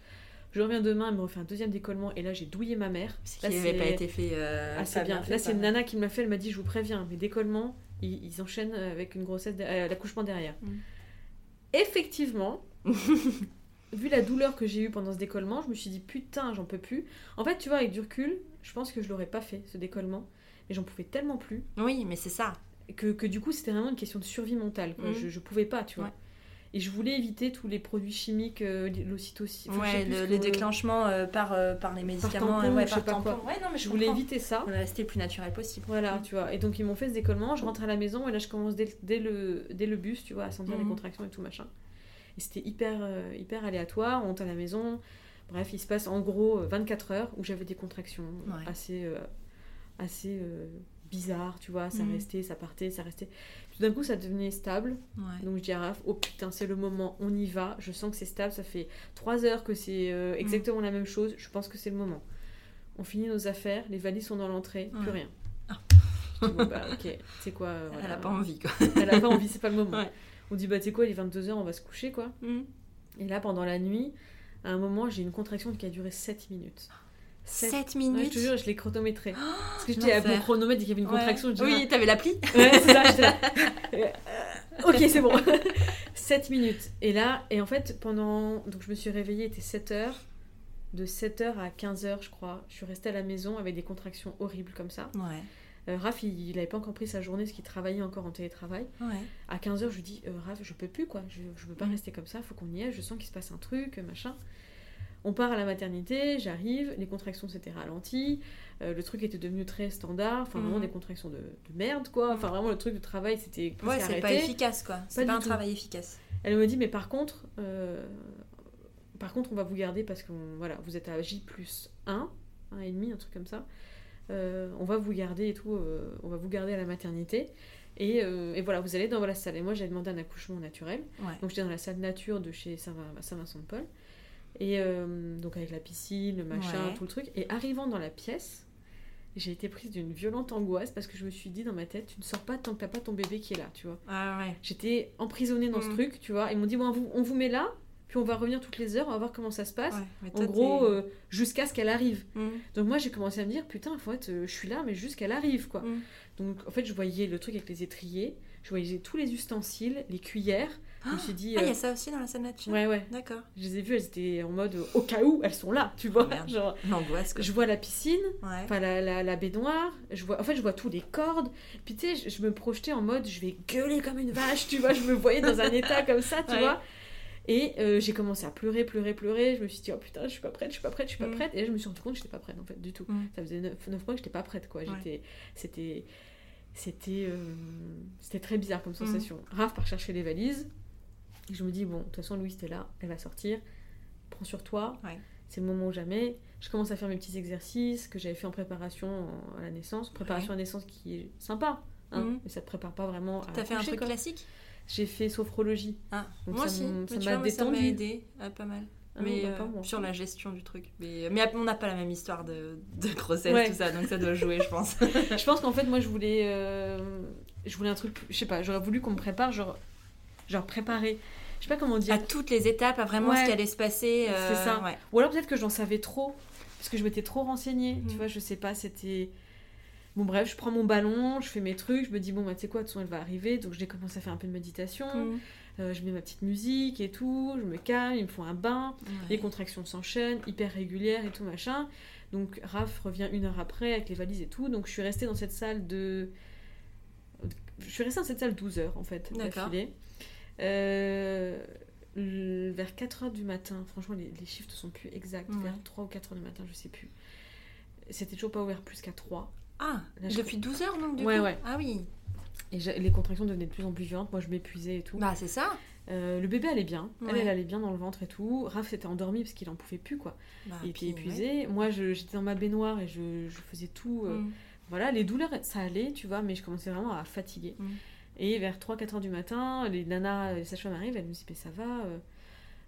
Je reviens demain, il me refait un deuxième décollement et là j'ai douillé ma mère. Ce qui n'avait pas été fait. euh, Ah, pas bien. fait, Là c'est une nana qui me l'a fait, elle m'a dit je vous préviens, mes décollements, ils, ils enchaînent avec une grossesse, de- euh, l'accouchement derrière. Mm. Effectivement, (laughs) vu la douleur que j'ai eue pendant ce décollement, je me suis dit putain, j'en peux plus. En fait, tu vois, avec du recul, je pense que je l'aurais pas fait, ce décollement. Mais j'en pouvais tellement plus Oui, mais c'est ça. que, que du coup, c'était vraiment une question de survie mentale. quoi. Mhm. Je, je pouvais pas, tu vois. Ouais. Et je voulais éviter tous les produits chimiques, euh, l'ocytocine. ouais, le, ce le que- déclenchement euh, par, euh, par les médicaments, tampon, ouais, je sais par pas quoi. Ouais, non, mais je, Je voulais éviter ça. On rester le plus naturel possible. Voilà, tu vois. Et donc, ils m'ont fait ce décollement. Je rentre à la maison et là, je commence dès, dès le, dès le bus, tu vois, à sentir les Mhm. contractions et tout machin. Et c'était hyper, euh, hyper aléatoire. On rentre à la maison. Bref, il se passe en gros euh, 24 heures où j'avais des contractions Ouais. assez, euh, assez euh, bizarres, tu vois. Ça Mhm. restait, ça partait, ça restait. Tout d'un coup, ça devenait stable. Ouais. Donc je dis à Raph, oh putain, c'est le moment, on y va. Je sens que c'est stable, ça fait trois heures que c'est euh, exactement la même chose. Je pense que c'est le moment. On finit nos affaires, les valises sont dans l'entrée, plus rien. Ah. Je dis, bon, bah ok, c'est quoi euh, Elle a pas envie, quoi. Elle a pas envie, c'est pas le moment. Ouais. On dit, bah tu sais quoi, il est 22h, on va se coucher quoi. Mm. Et là, pendant la nuit, à un moment, j'ai une contraction qui a duré 7 minutes. 7 Ouais, je minutes. te jure, je l'ai chronométré. Parce que j'étais à mon chronomètre, dès qu'il y avait une Ouais. contraction, je dis, Oui, t'avais l'appli Ouais, c'est ça, j'étais là. (laughs) Euh, ok, c'est bon. (laughs) 7 minutes. Et là, et en fait, pendant. Donc, je me suis réveillée, il était 7 heures. De 7h à 15h, je crois, je suis restée à la maison avec des contractions horribles comme ça. Ouais. Euh, Raph, il n'avait pas encore pris sa journée parce qu'il travaillait encore en télétravail. Ouais. À 15h, je lui dis euh, Raph, je peux plus quoi, je, je peux pas Mm. rester comme ça, faut qu'on y aille, je sens qu'il se passe un truc, machin. On part à la maternité, j'arrive, les contractions s'étaient ralenties, euh, le truc était devenu très standard, enfin vraiment Mhm. des contractions de, de merde quoi, enfin vraiment le truc de travail c'était Ouais, c'est pas efficace quoi. C'est Pas un tout. travail efficace. Elle me dit mais par contre, euh, par contre on va vous garder parce que voilà, vous êtes à J plus 1, 1,5, un truc comme ça. Euh, on va vous garder et tout, on va vous garder à la maternité. Et, euh, et voilà, vous allez dans la salle. Et moi j'avais demandé un accouchement naturel. Ouais. Donc j'étais dans la salle nature de chez Saint- Saint-Vincent-de-Paul. Et euh, donc avec la piscine, le machin, Ouais. tout le truc. Et arrivant dans la pièce, j'ai été prise d'une violente angoisse parce que je me suis dit dans ma tête, tu ne sors pas tant que t'as pas ton bébé qui est là, tu vois. Ah ouais. J'étais emprisonnée dans ce Mm. truc, tu vois. Ils m'ont dit, bon, on vous, on vous met là, puis on va revenir toutes les heures, on va voir comment ça se passe. Ouais, En gros, euh, jusqu'à ce qu'elle arrive. Mm. Donc moi, j'ai commencé à me dire, putain, en fait, euh, je suis là, mais juste qu'elle arrive, quoi. Mm. Donc en fait, je voyais le truc avec les étriers, je voyais tous les ustensiles, les cuillères. Je me suis dit, Ah, il y euh, a ça aussi dans la salle nature ouais, ouais. D'accord. Je les ai vues, elles étaient en mode, euh, au cas où, elles sont là, tu vois. Oh, merde. Genre, L'angoisse je vois la piscine, Ouais. la, la, la baignoire, je vois, en fait je vois tous les cordes, puis tu sais, je, je me projetais en mode je vais gueuler comme une vache, tu vois, je me voyais dans un état comme ça, tu Ouais. vois. Et euh, j'ai commencé à pleurer, pleurer, pleurer, je me suis dit oh putain, je suis pas prête, je suis pas prête, je suis pas Mm. prête, et là je me suis rendu compte que j'étais pas prête en fait, du tout. Mm. Ça faisait 9, mois que j'étais pas prête quoi, j'étais, c'était, c'était, euh, c'était très bizarre comme sensation. Raph part chercher les valises, et je me dis bon, de toute façon Louise t'es là, elle va sortir, prends sur toi, Ouais. c'est le moment ou jamais. Je commence à faire mes petits exercices que j'avais fait en préparation en- à la naissance. Préparation à la naissance qui est sympa, hein, Mhm. mais ça te prépare pas vraiment à T'as fait un truc quoi. classique? J'ai fait sophrologie. Ah, Donc moi ça aussi. ça m'a moi, ça m'a détendu. aidé euh, pas mal. Ah, mais bah, euh, pas moi. sur la gestion du truc. Mais, mais on n'a pas la même histoire de, de grossesse, Ouais. tout ça, donc ça doit jouer, je pense. (laughs) je pense qu'en fait, moi, je voulais, euh, je voulais un truc, je sais pas, j'aurais voulu qu'on me prépare, genre, genre préparer. Je sais pas comment dire. à toutes les étapes, à vraiment Ouais. ce qui allait se passer. euh, C'est ça. ouais. Ou alors peut-être que j'en savais trop, parce que je m'étais trop renseignée. Tu Mhm. vois, je sais pas, c'était. Bon, bref, je prends mon ballon, je fais mes trucs, je me dis, bon, bah, tu sais quoi, de toute façon, elle va arriver. Donc, j'ai commencé à faire un peu de méditation. Mm. Euh, je mets ma petite musique et tout, je me calme, ils me font un bain. Ouais. Les contractions s'enchaînent, hyper régulières et tout machin. Donc, Raph revient une heure après avec les valises et tout. Donc, je suis restée dans cette salle de. Je suis restée dans cette salle 12 heures en fait, d'affilée. Euh, vers 4 heures du matin, franchement, les, les chiffres ne sont plus exacts. Ouais. Vers 3 ou 4 heures du matin, je sais plus. C'était toujours pas ouvert plus qu'à 3. Ah, Là, je- depuis 12 heures donc du Ouais, coup ouais. Ah oui. Et les contractions devenaient de plus en plus violentes. Moi, je m'épuisais et tout. Bah c'est ça. Euh, le bébé allait bien. Elle, Ouais. elle allait bien dans le ventre et tout. Raph s'était endormi parce qu'il en pouvait plus, quoi. Bah, il puis, épuisé. Moi, j'étais dans ma baignoire et je, je faisais tout. euh, Mm. Voilà, les douleurs, ça allait, tu vois, mais je commençais vraiment à fatiguer. Mm. Et vers 3-4 heures du matin, les nanas, les sages-femmes arrivent, elles me disent, mais ça va euh.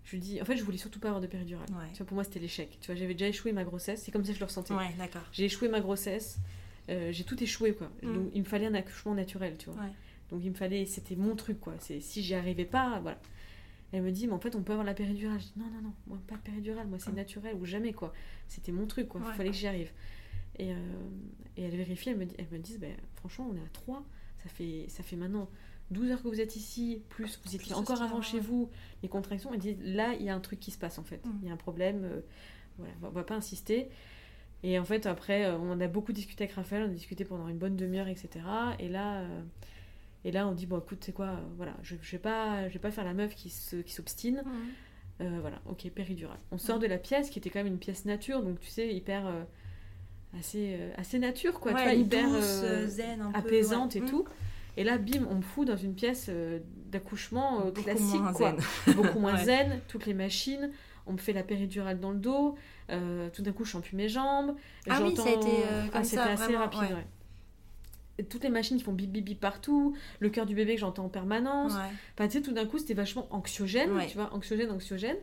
Je lui dis, en fait, je voulais surtout pas avoir de péridurale. Ouais. Tu vois, pour moi, c'était l'échec. Tu vois, j'avais déjà échoué ma grossesse, c'est comme ça que je le ressentais. Ouais, d'accord. J'ai échoué ma grossesse, euh, j'ai tout échoué, quoi. Mm. Donc, il me fallait un accouchement naturel, tu vois. Ouais. Donc, il me fallait, c'était mon truc, quoi. C'est Si j'y arrivais pas, voilà. Elle me dit, mais en fait, on peut avoir la péridurale. Je dis, non, non, non, moi, pas de péridurale, moi, c'est naturel ou jamais, quoi. C'était mon truc, quoi. Il Ouais. fallait que j'y arrive. Et, euh, et elle vérifie, elle me, dit, elle me dit, ben, franchement, on est à 3. Ça fait, ça fait maintenant 12 heures que vous êtes ici, plus vous étiez Plus encore avant chez vous, les contractions. Elle dit, là, il y a un truc qui se passe, en fait. Mm. Il y a un problème. euh, voilà, on va- pas insister. Et en fait, après, euh, on a beaucoup discuté avec Raphaël, on a discuté pendant une bonne demi-heure, etc. Et là, euh, et là on dit, bon, écoute, c'est quoi, euh, voilà, je, je vais pas, je vais pas faire la meuf qui se- qui s'obstine. Mm. Voilà, ok, péridurale. On sort de la pièce, qui était quand même une pièce nature, donc tu sais, hyper... assez, euh, assez nature, quoi, tu Ouais, vois, hyper douce, euh, euh, zen, un peu, apaisante ouais. et Mm. tout. Et là, bim, on me fout dans une pièce d'accouchement classique, moins quoi. zen. (laughs) Beaucoup moins Ouais. zen, toutes les machines, on me fait la péridurale dans le dos, euh, tout d'un coup, je sens plus mes jambes. Ah oui, ça a été, euh, Ah, comme c'était ça, assez vraiment, rapide, ouais. toutes les machines qui font bip bip bip partout, le cœur du bébé que j'entends en permanence. Ouais. Enfin, tu sais, tout d'un coup, c'était vachement anxiogène, tu vois, anxiogène, anxiogène.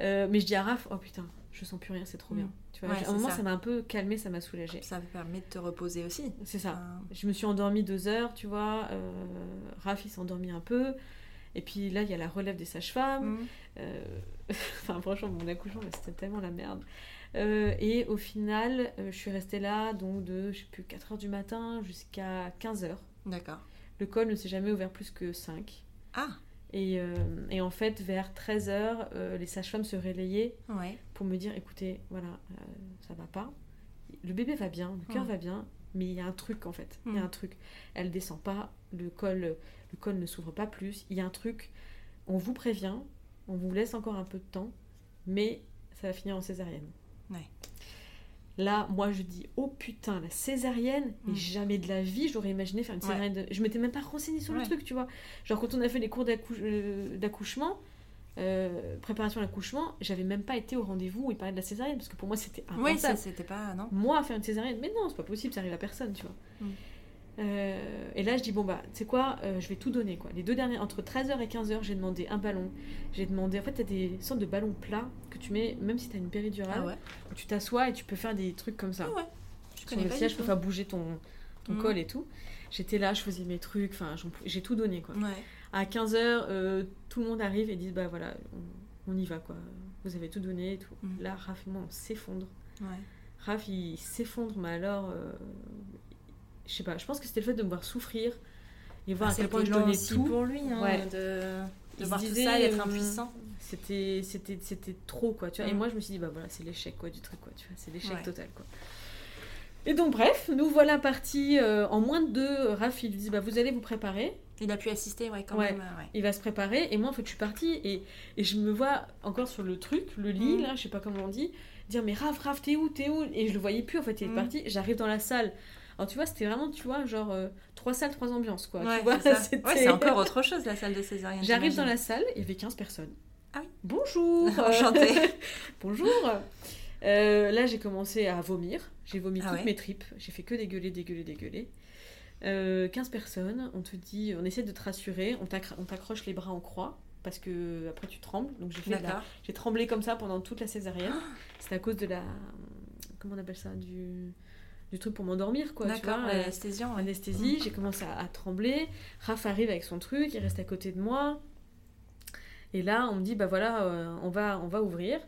Euh, mais je dis à Raph, oh putain, je sens plus rien, c'est trop Mm. bien. Tu vois, Ouais, à un moment, ça. m'a un peu calmé, ça m'a soulagé. Ça permet de te reposer aussi. C'est ça. Enfin, Je me suis endormie deux heures, tu vois. Euh, Raph, il s'est endormi un peu. Et puis là, il y a la relève des sages-femmes. mm. Euh, (laughs) Enfin, franchement, mon accouchement, c'était tellement la merde. Euh, et au final, euh, je suis restée là, donc de, je sais plus, 4h du matin jusqu'à 15h. D'accord. Le col ne s'est jamais ouvert plus que 5. Ah, Et, euh, et en fait, vers 13h, les sages-femmes se relayaient ouais. Pour me dire, écoutez, voilà, euh, ça va pas. Le bébé va bien, le cœur va bien, mais il y a un truc en fait. Il y a Mm. un truc. Elle descend pas, le col, le col ne s'ouvre pas plus. Il y a un truc. On vous prévient, on vous laisse encore un peu de temps, mais ça va finir en césarienne. Ouais. Là, moi, je dis, oh putain, la césarienne, et Mm. jamais de la vie, j'aurais imaginé faire une Ouais. césarienne. de- Je m'étais même pas renseignée sur le truc, tu vois. Genre, quand on a fait les cours euh, d'accouchement, euh, préparation à l'accouchement, j'avais même pas été au rendez-vous où ils parlaient de la césarienne, parce que pour moi, c'était Oui, ça, impensable. c'était pas. Non moi faire une césarienne mais non c'est pas possible ça arrive à personne tu vois Mm. Euh, et là je dis bon bah tu sais quoi euh, je vais tout donner quoi les deux dernières entre 13h et 15h j'ai demandé un ballon j'ai demandé en fait t'as des sortes de ballons plats que tu mets même si t'as une péridurale Ah ouais où tu t'assois et tu peux faire des trucs comme ça Ah ouais. Je sur connais le pas siège pour tout. faire bouger ton ton Mm. col et tout j'étais là je faisais mes trucs enfin j'ai tout donné quoi Ouais. À 15h tout le monde arrive et dit bah voilà on, on y va quoi vous avez tout donné et tout Mm. là Raph et moi on s'effondre Ouais. Raph, il s'effondre, mais alors, euh, je sais pas, je pense que c'était le fait de me voir souffrir et voir Ah, à quel point je donnais aussi tout. pour lui, hein, Ouais. de, voir disait, tout ça et être euh, impuissant. C'était, c'était, c'était trop, quoi, tu vois. Et Mm. moi, je me suis dit, bah voilà, c'est l'échec, quoi, du truc, quoi, tu vois, c'est l'échec Ouais. total, quoi. Et donc, bref, nous voilà partis euh, en moins de deux. Raph, il lui dit, bah vous allez vous préparer. Il a pu assister, ouais, quand Ouais. même. euh, ouais. Il va se préparer. Et moi, en fait, je suis partie et, et je me vois encore sur le truc, le lit, Mm. là, je sais pas comment on dit, dire, mais Raph, Raph, t'es où, t'es où? Et je le voyais plus, en fait, il est Mm. parti. J'arrive dans la salle. Alors, tu vois, c'était vraiment, tu vois, genre euh, trois salles, trois ambiances, quoi. Ouais, tu vois, c'est (laughs) Ouais, encore autre chose, la salle de césarienne. J'arrive dans la salle, il y avait 15 personnes. Ah oui. Bonjour (laughs) Enchantée. (laughs) Bonjour Euh, Là, j'ai commencé à vomir. J'ai vomi Ah toutes ouais. mes tripes. J'ai fait que dégueuler, dégueuler, dégueuler. Euh, 15 personnes, on te dit, on essaie de te rassurer, on t'accro- on t'accroche les bras en croix parce que après tu trembles. Donc j'ai la- j'ai tremblé comme ça pendant toute la césarienne. C'est à cause de la comment on appelle ça du du truc pour m'endormir quoi, D'accord, euh, l'anesthésiant, ouais. anesthésie, j'ai commencé à, à trembler. Raph arrive avec son truc, il reste à côté de moi. Et là, on me dit, bah voilà, euh, on, va, on va ouvrir.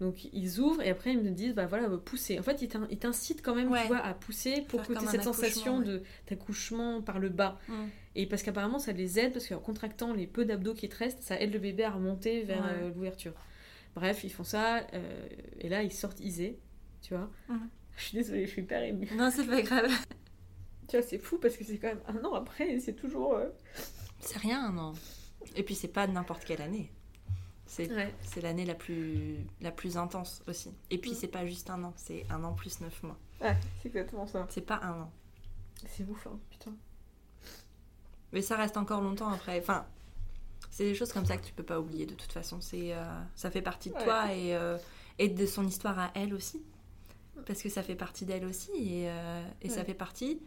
Donc ils ouvrent et après ils me disent, bah voilà, euh, poussez. En fait, ils t'in- ils t'incitent quand même, Ouais. tu vois, à pousser pour Faire que tu aies comme cette un sensation de d'accouchement par le bas. Mm. Et parce qu'apparemment, ça les aide, parce qu'en contractant les peu d'abdos qui te restent, ça aide le bébé à remonter vers Ouais. euh, l'ouverture. Bref, ils font ça, euh, et là, ils sortent Isée, tu vois. Mhm. (laughs) Je suis désolée, je suis hyper émue. Non, c'est pas grave. (laughs) Tu vois, c'est fou parce que c'est quand même un an après c'est toujours. euh, C'est rien, non. Et puis, c'est pas n'importe quelle année. C'est Ouais. l'année la plus, la plus intense aussi. Et puis, Mm. c'est pas juste un an, c'est un an plus neuf mois. Ouais, c'est exactement ça. C'est pas un an. C'est ouf, hein, putain. Mais ça reste encore longtemps après. Enfin, c'est des choses comme ça que tu peux pas oublier de toute façon. C'est, euh, ça fait partie de Ouais. toi et, euh, et de son histoire à elle aussi. Parce que ça fait partie d'elle aussi et, euh, et ça fait partie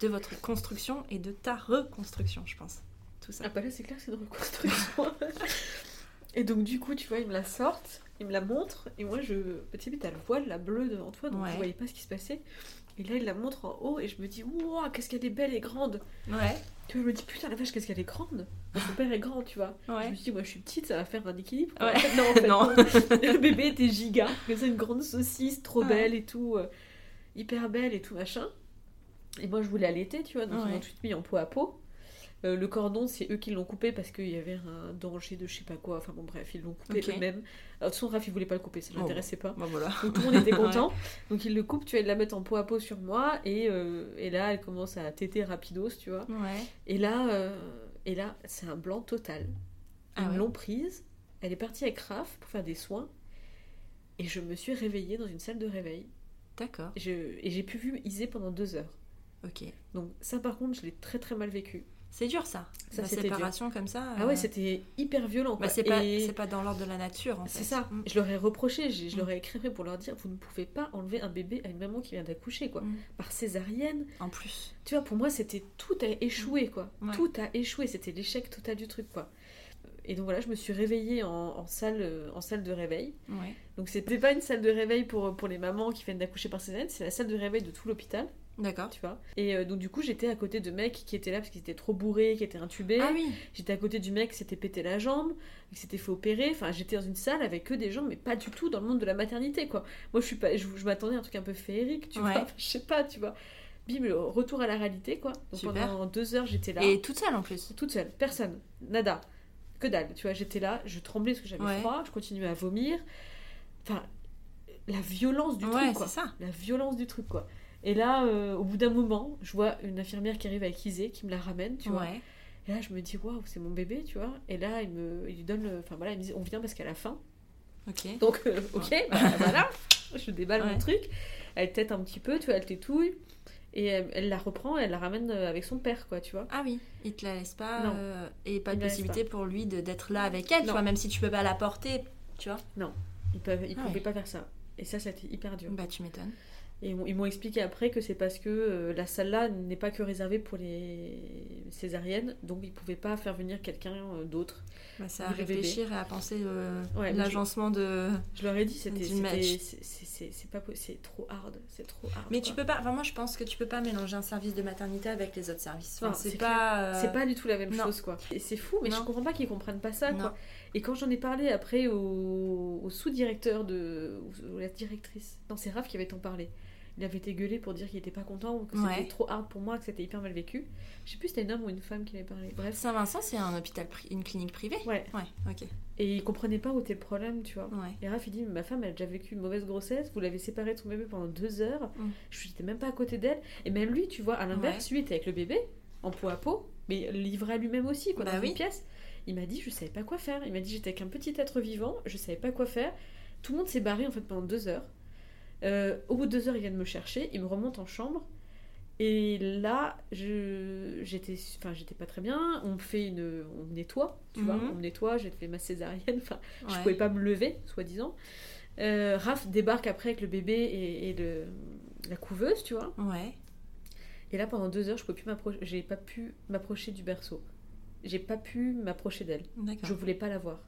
de votre construction et de ta reconstruction, je pense. Tout ça. Ah bah là, c'est clair, c'est une reconstruction. (laughs) et donc, du coup, tu vois, ils me la sortent, ils me la montrent, et moi, je. Petit but, t'as le voile, la bleue devant toi, donc Ouais. je voyais pas ce qui se passait. Et là, il la montre en haut, et je me dis, waouh, qu'est-ce qu'elle est belle et grande. Ouais. Tu vois, je me dis, putain, la vache, qu'est-ce qu'elle est grande. Son père est grand, tu vois. Je Ouais. me suis dit, moi, je suis petite, ça va faire un équilibre. Ouais. En fait, non, en (laughs) fait, Non. non. le bébé était giga, ça, une grande saucisse, trop Ouais. belle et tout, euh, hyper belle et tout, machin. Et moi, je voulais allaiter, tu vois, donc ils m'ont tout mis en peau à peau. Euh, le cordon, c'est eux qui l'ont coupé parce qu'il y avait un danger de je sais pas quoi. Enfin bon, bref, ils l'ont coupé eux-mêmes. De toute façon, Raph, il voulait pas le couper, ça Bon. l'intéressait pas. Bon, voilà. Donc tout le monde était (laughs) content. Donc ils le coupent, tu vas la mettre en peau à peau sur moi. Et, euh, et là, elle commence à téter rapidos, tu vois. Ouais. Et là, euh, et là c'est un blanc total. Ils Ah ouais. l'ont prise. Elle est partie avec Raph pour faire des soins. Et je me suis réveillée dans une salle de réveil. D'accord. Et j'ai pu vu Isée pendant deux heures. Ok. Donc ça, par contre, je l'ai très très mal vécu. C'est dur ça. Ça, La séparation comme ça. Ah euh, ouais, c'était hyper violent. bah, c'est pas, Et c'est pas dans l'ordre de la nature en fait. c'est ça. Mm. Je leur ai reproché, je Mm. leur ai écrit pour leur dire, vous ne pouvez pas enlever un bébé à une maman qui vient d'accoucher, quoi. Mm. Par césarienne. En plus. Tu vois, pour moi, c'était tout a échoué, quoi. Ouais. Tout a échoué. C'était l'échec total du truc, quoi. Et donc voilà, je me suis réveillée en, en salle, euh, en salle de réveil. Ouais. Donc c'était pas une salle de réveil pour, pour les mamans qui viennent d'accoucher par césarienne, c'est la salle de réveil de tout l'hôpital, D'accord. tu vois. Et euh, donc du coup, j'étais à côté de mecs qui étaient là parce qu'ils étaient trop bourrés, qui étaient intubés. Ah oui. J'étais à côté du mec qui s'était pété la jambe, qui s'était fait opérer. Enfin, j'étais dans une salle avec que des gens, mais pas du tout dans le monde de la maternité, quoi. Moi, je suis pas, je, je m'attendais à un truc un peu féerique, tu Ouais. vois. (laughs) Enfin, je sais pas, tu vois. Bim, le retour à la réalité, quoi. Donc Super. pendant deux heures, j'étais là, Et toute seule en plus. toute seule, personne, nada, que dalle. Tu vois, j'étais là, je tremblais parce que j'avais Ouais. froid, je continuais à vomir. Enfin, la violence du ouais, truc, quoi. c'est ça. La violence du truc, quoi. Et là, euh, au bout d'un moment, je vois une infirmière qui arrive avec Isée, qui me la ramène, tu vois. Et là, je me dis, waouh, c'est mon bébé, tu vois. Et là, il me il lui donne le. Enfin voilà, il me dit, on vient parce qu'à la fin, Ok. Donc, euh, (laughs) ok, bah, voilà, je déballe Ouais. mon truc. Elle tête un petit peu, tu vois, elle tétouille. Et elle, elle la reprend, elle la ramène euh, avec son père, quoi, tu vois. Ah oui, il te la laisse pas. Non. euh, et pas Il de possibilité pour lui d'être là avec elle, tu Non. vois, même si tu peux pas la porter, tu vois. Ils peuvent, ils Ah pouvaient ouais. pas faire ça. Et ça, a été hyper dur. Bah, tu m'étonnes. Et ils m'ont- expliqué après que c'est parce que euh, la salle là n'est pas que réservée pour les césariennes, donc ils pouvaient pas faire venir quelqu'un euh, d'autre. Bah, c'est à bébé. réfléchir et à penser euh, Ouais, l'agencement de. Je leur ai dit, c'était, c'est, pas, c'est trop hard, c'est trop hard. Mais quoi. tu peux pas. Enfin, moi, je pense que tu peux pas mélanger un service de maternité avec les autres services. Enfin, c'est pas. euh, C'est pas du tout la même non. chose, quoi. Et c'est fou, mais Non. je comprends pas qu'ils comprennent pas ça, Non. quoi. Et quand j'en ai parlé après au, au sous-directeur de. ou la directrice. Non, c'est Raph qui avait t'en parlé. Il avait été gueulé pour dire qu'il était pas content, que Ouais. c'était trop hard pour moi, que c'était hyper mal vécu. Je sais plus si c'était un homme ou une femme qui avait parlé. Bref. Saint-Vincent, c'est un hôpital, une clinique privée. Ouais. Ouais, ok. Et il comprenait pas où était le problème, tu vois. Ouais. Et Raph, il dit, ma femme, elle a déjà vécu une mauvaise grossesse, vous l'avez séparée de son bébé pendant deux heures, Mm. je n'étais même pas à côté d'elle. Et même lui, tu vois, à l'inverse, lui était avec le bébé, en peau à peau, mais livré à lui-même aussi, quoi, Bah dans oui. une pièce. Il m'a dit, je savais pas quoi faire. Il m'a dit, j'étais avec un petit être vivant, je savais pas quoi faire. Tout le monde s'est barré, en fait, pendant deux heures. Euh, au bout de deux heures, ils viennent me chercher, ils me remontent en chambre. Et là, je j'étais enfin j'étais pas très bien, on me fait une on me nettoie, tu vois, Mhm. on me nettoie, j'ai fait ma césarienne, enfin je Ouais. pouvais pas me lever, soi-disant. Euh, Raph débarque après avec le bébé et, et le, la couveuse, tu vois. Ouais. Et là, pendant deux heures, je pouvais plus m'approcher, j'ai pas pu m'approcher du berceau. J'ai pas pu m'approcher d'elle. Je voulais pas la voir.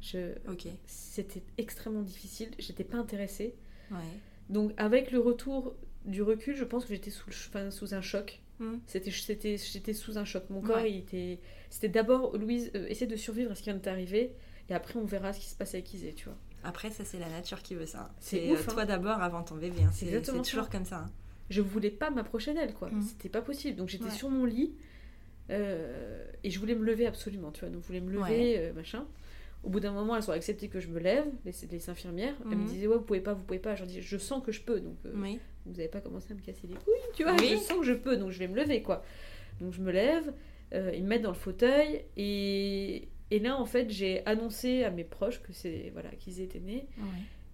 Je... Ok. C'était extrêmement difficile. J'étais pas intéressée. Ouais. Donc, avec le retour du recul, je pense que j'étais sous, enfin, un choc. Mm. C'était, c'était, j'étais sous un choc. Mon corps, Ouais. il était. C'était d'abord, Louise, euh, essaie de survivre à ce qui vient de t'arriver. Et après, on verra ce qui se passe avec Isée, tu vois. Après, ça, c'est la nature qui veut ça. C'est C'est ouf, euh, hein. toi d'abord avant ton bébé. hein. C'est C'est exactement c'est toujours ça. comme ça. hein. je voulais pas m'approcher d'elle quoi Mm. c'était pas possible donc j'étais Ouais. sur mon lit euh, et je voulais me lever absolument tu vois donc je voulais me lever Ouais. euh, machin au bout d'un moment elles ont accepté que je me lève les, les infirmières elles me Mhm. disaient ouais vous pouvez pas vous pouvez pas je leur dis je sens que je peux donc euh, Oui. vous avez pas commencé à me casser les couilles tu vois Oui. je sens que je peux donc je vais me lever quoi donc je me lève euh, ils me mettent dans le fauteuil et et là en fait j'ai annoncé à mes proches que c'est voilà qu'ils étaient nés Ouais.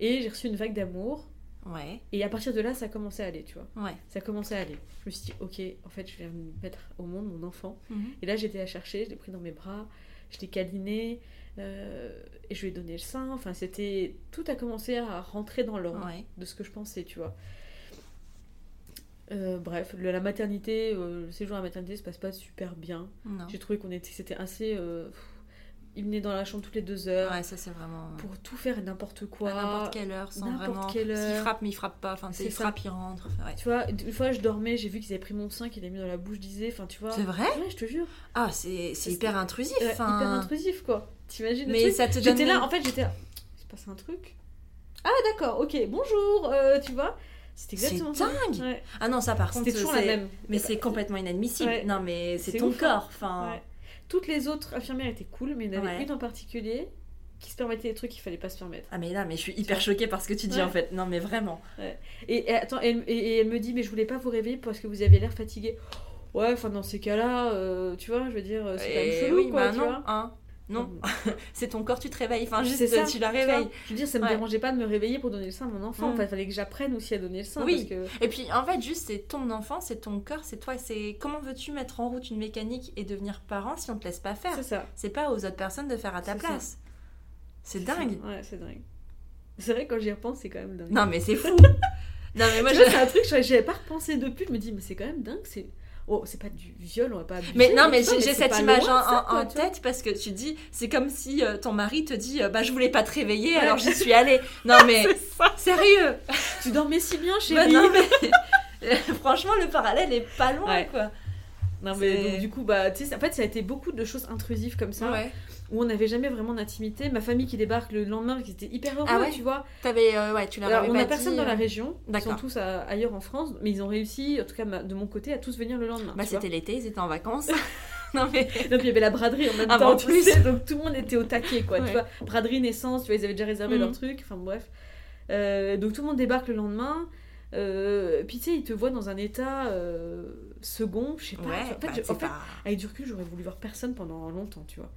et j'ai reçu une vague d'amour Ouais. et à partir de là ça a commencé à aller tu vois Ouais. ça commençait à aller. Je me suis dit, ok, en fait, je de mettre au monde mon enfant. Mhm. Et là, j'étais à chercher, je l'ai pris dans mes bras, je l'ai câliné, euh, et je lui ai donné le sein. Enfin, c'était. Tout a commencé à rentrer dans l'ordre Ouais. de ce que je pensais, tu vois. Euh, bref, le- la maternité, euh, le séjour à la maternité se passe pas super bien. J'ai trouvé qu'on était, c'était assez. euh, il venait dans la chambre toutes les deux heures Ouais, ça, c'est vraiment. pour tout faire et n'importe quoi. à n'importe quelle heure, sans n'importe vraiment. quelle S'il heure. frappe, mais il frappe pas. Enfin, C'est il ça. frappe, il rentre. Ouais. Tu vois, une fois je dormais, j'ai vu qu'ils avaient pris mon sein, qu'ils l'avaient mis dans la bouche d'Isée. Enfin, tu vois. C'est vrai? Ouais, je te jure. Ah, c'est hyper intrusif. Ouais, enfin. hyper intrusif quoi. T'imagines le Mais truc ça te donne. J'étais là, en fait, j'étais là. Il se passe un truc. Ah d'accord, ok, bonjour, euh, tu vois. C'est exactement C'est ça. dingue. Ouais. Ah non, ça par contre. C'était toujours la même. Mais c'est complètement inadmissible. Ouais. Non, mais c'est ton ouf, hein. corps. Enfin. Toutes les autres infirmières étaient cool, mais il y en avait Ouais. une en particulier qui se permettait des trucs qu'il fallait pas se permettre. Ah mais là, mais je suis hyper choquée par ce que tu dis Ouais. en fait. Non mais vraiment. Et, et attends, elle, et, et elle me dit, mais je voulais pas vous réveiller parce que vous aviez l'air fatigué. Ouais, enfin dans ces cas-là, euh, tu vois, je veux dire, c'est quand même Et chelou oui, quoi, bah tu non, vois. hein. Non, (laughs) c'est ton corps, tu te réveilles. Enfin, juste ça, tu la réveilles. Je veux dire, ça me Ouais. dérangeait pas de me réveiller pour donner le sein à mon enfant. Mm. Enfin, il fallait que j'apprenne aussi à donner le sein. Oui. Parce que... Et puis en fait, juste c'est ton enfant, c'est ton corps, c'est toi. C'est comment veux-tu mettre en route une mécanique et devenir parent si on te laisse pas faire? C'est ça. C'est pas aux autres personnes de faire à ta place. C'est dingue. Ouais, c'est dingue. C'est vrai, quand j'y repense, c'est quand même dingue. Non mais c'est fou. (laughs) non mais moi je. c'est un truc, j'avais pas repensé depuis. Je me dis, mais c'est quand même dingue. C'est. Oh, c'est pas du viol, on va pas abuser, Mais non, mais j'ai cette image en, ça, quoi, tête parce que tu dis, c'est comme si euh, ton mari te dit, euh, bah je voulais pas te réveiller, alors j'y suis allée. Non (laughs) mais sérieux. Tu dormais si bien, (laughs) Bah, chérie. non mais franchement le parallèle est pas loin Ouais. quoi. Non, mais donc, du coup, bah, tu sais, en fait, ça a été beaucoup de choses intrusives comme ça, Ouais. où on n'avait jamais vraiment d'intimité. Ma famille qui débarque le lendemain, qui était hyper heureux, Ah ouais tu vois. Euh, ouais, tu Alors, on pas a dit, personne dans euh, la région, ils sont tous à- ailleurs en France, mais ils ont réussi, en tout cas de mon côté, à tous venir le lendemain. Bah c'était l'été, ils étaient en vacances. (laughs) (laughs) non mais. Donc il y avait la braderie en même Ah, temps, en tu plus. sais, donc tout le monde était au taquet, quoi. Ouais. Tu vois, braderie, naissance, tu vois, ils avaient déjà réservé leur truc, enfin bref. Euh, donc tout le monde débarque le lendemain. Euh, puis tu sais, ils te voient dans un état euh, second, je sais pas. Ouais, en fait, bah, je- c'est en fait, pas- avec du recul, j'aurais voulu voir personne pendant longtemps, tu vois.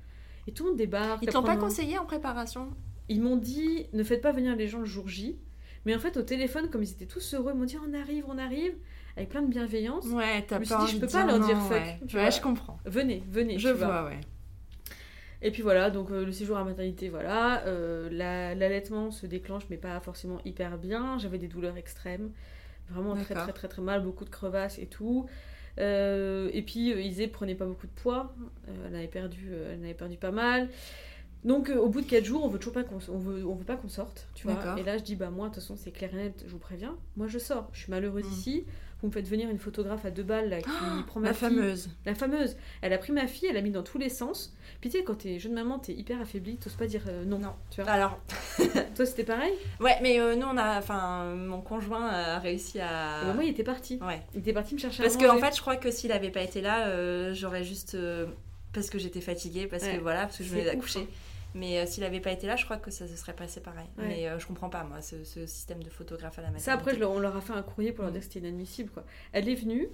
Et tout le monde débarque. Ils t'ont pas conseillé en préparation? Ils m'ont dit ne faites pas venir les gens le jour J. Mais en fait, au téléphone, comme ils étaient tous heureux, ils m'ont dit on arrive, on arrive, avec plein de bienveillance. Ouais, t'as Je me suis pas dit, envie je peux pas leur dire fuck, ouais. tu Ouais, vois. je comprends. Venez, venez. Je tu vois. vois, ouais. Et puis voilà, donc euh, le séjour à maternité, voilà. Euh, la- L'allaitement se déclenche, mais pas forcément hyper bien. J'avais des douleurs extrêmes, vraiment très très très très mal, beaucoup de crevasses et tout. Euh, et puis Isée prenait pas beaucoup de poids, elle avait perdu, elle avait perdu pas mal. Donc au bout de 4 jours, on veut toujours pas qu'on on veut, on veut pas qu'on sorte, tu vois. Et là je dis bah moi de toute façon c'est clair et net, je vous préviens, moi je sors, je suis malheureuse Mm. ici. Vous me faites venir une photographe à deux balles là, qui prend ma La fille. fameuse. La fameuse. Elle a pris ma fille, elle l'a mis dans tous les sens. Puis tu sais, quand t'es jeune maman, t'es hyper affaiblie, t'oses pas dire euh, non. Non. Tu vois Alors, (laughs) Toi, c'était pareil? Ouais, mais euh, nous, on a. Enfin, mon conjoint a réussi à. Bah, Moi, il était parti. Ouais. Il était parti me chercher Parce à que, en fait, je crois que s'il avait pas été là, euh, j'aurais juste. euh, parce que j'étais fatiguée, parce Ouais. que voilà, parce que je venais d'accoucher. hein. Mais euh, s'il avait pas été là, je crois que ça se serait passé pareil. Ouais. Mais euh, je comprends pas, moi, ce, ce système de photographe à la maternité. Ça, après, on leur a fait un courrier pour leur Mm. dire que c'était inadmissible. quoi. Elle est venue.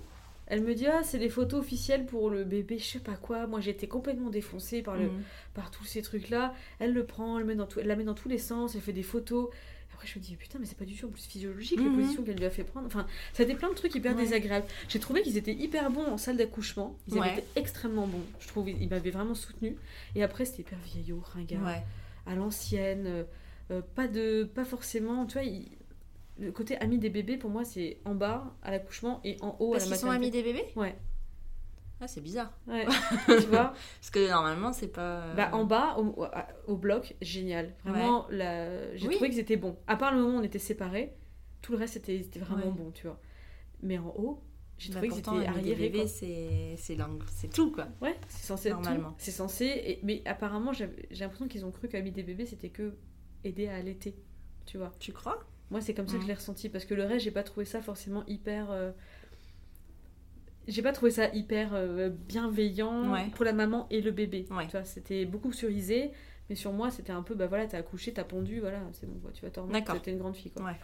Elle me dit, ah, c'est les photos officielles pour le bébé, je sais pas quoi. Moi, j'étais complètement défoncée par, le, Mhm. par tous ces trucs-là. Elle le prend, elle, met dans tout- elle la met dans tous les sens, elle fait des photos. Après, je me dis, putain, mais c'est pas du tout en plus physiologique les Mhm. positions qu'elle lui a fait prendre. Enfin, ça a été plein de trucs hyper Ouais. désagréables. J'ai trouvé qu'ils étaient hyper bons en salle d'accouchement. Ils avaient Ouais. été extrêmement bons. Je trouve ils m'avaient vraiment soutenu. Et après, c'était hyper vieillot, ringard, Ouais. à l'ancienne. euh, euh, pas de, pas forcément. Tu vois, il- le côté ami des bébés pour moi, c'est en bas à l'accouchement et en haut Parce à la qu'ils sont maternité. amis des bébés? Ouais, Ah, c'est bizarre. ouais. (laughs) tu vois. Parce que normalement, c'est pas. euh, Bah, en bas, au, bloc, génial. Vraiment, la... j'ai Oui. trouvé qu'ils étaient bons. À part le moment où on était séparés, tout le reste c'était c'était vraiment Ouais. bon, tu vois. Mais en haut, j'ai bah, trouvé qu'ils étaient arriérés. c'est c'est l'angle- c'est tout, quoi. Ouais, c'est censé. Normalement. C'est censé. et- Mais apparemment, j'ai l'impression qu'ils ont cru des bébés, c'était que aider à allaiter. Tu vois. Tu crois? Moi, c'est comme ça que je l'ai ressenti. Parce que le reste, j'ai pas trouvé ça forcément hyper. euh, J'ai pas trouvé ça hyper euh, bienveillant Ouais. pour la maman et le bébé. Ouais. Tu vois, c'était beaucoup sur Isée, mais sur moi, c'était un peu, bah voilà, t'as accouché, t'as pondu, voilà, c'est bon, quoi, tu vas t'en remettre, D'accord. t'es une grande fille, quoi. Ouais.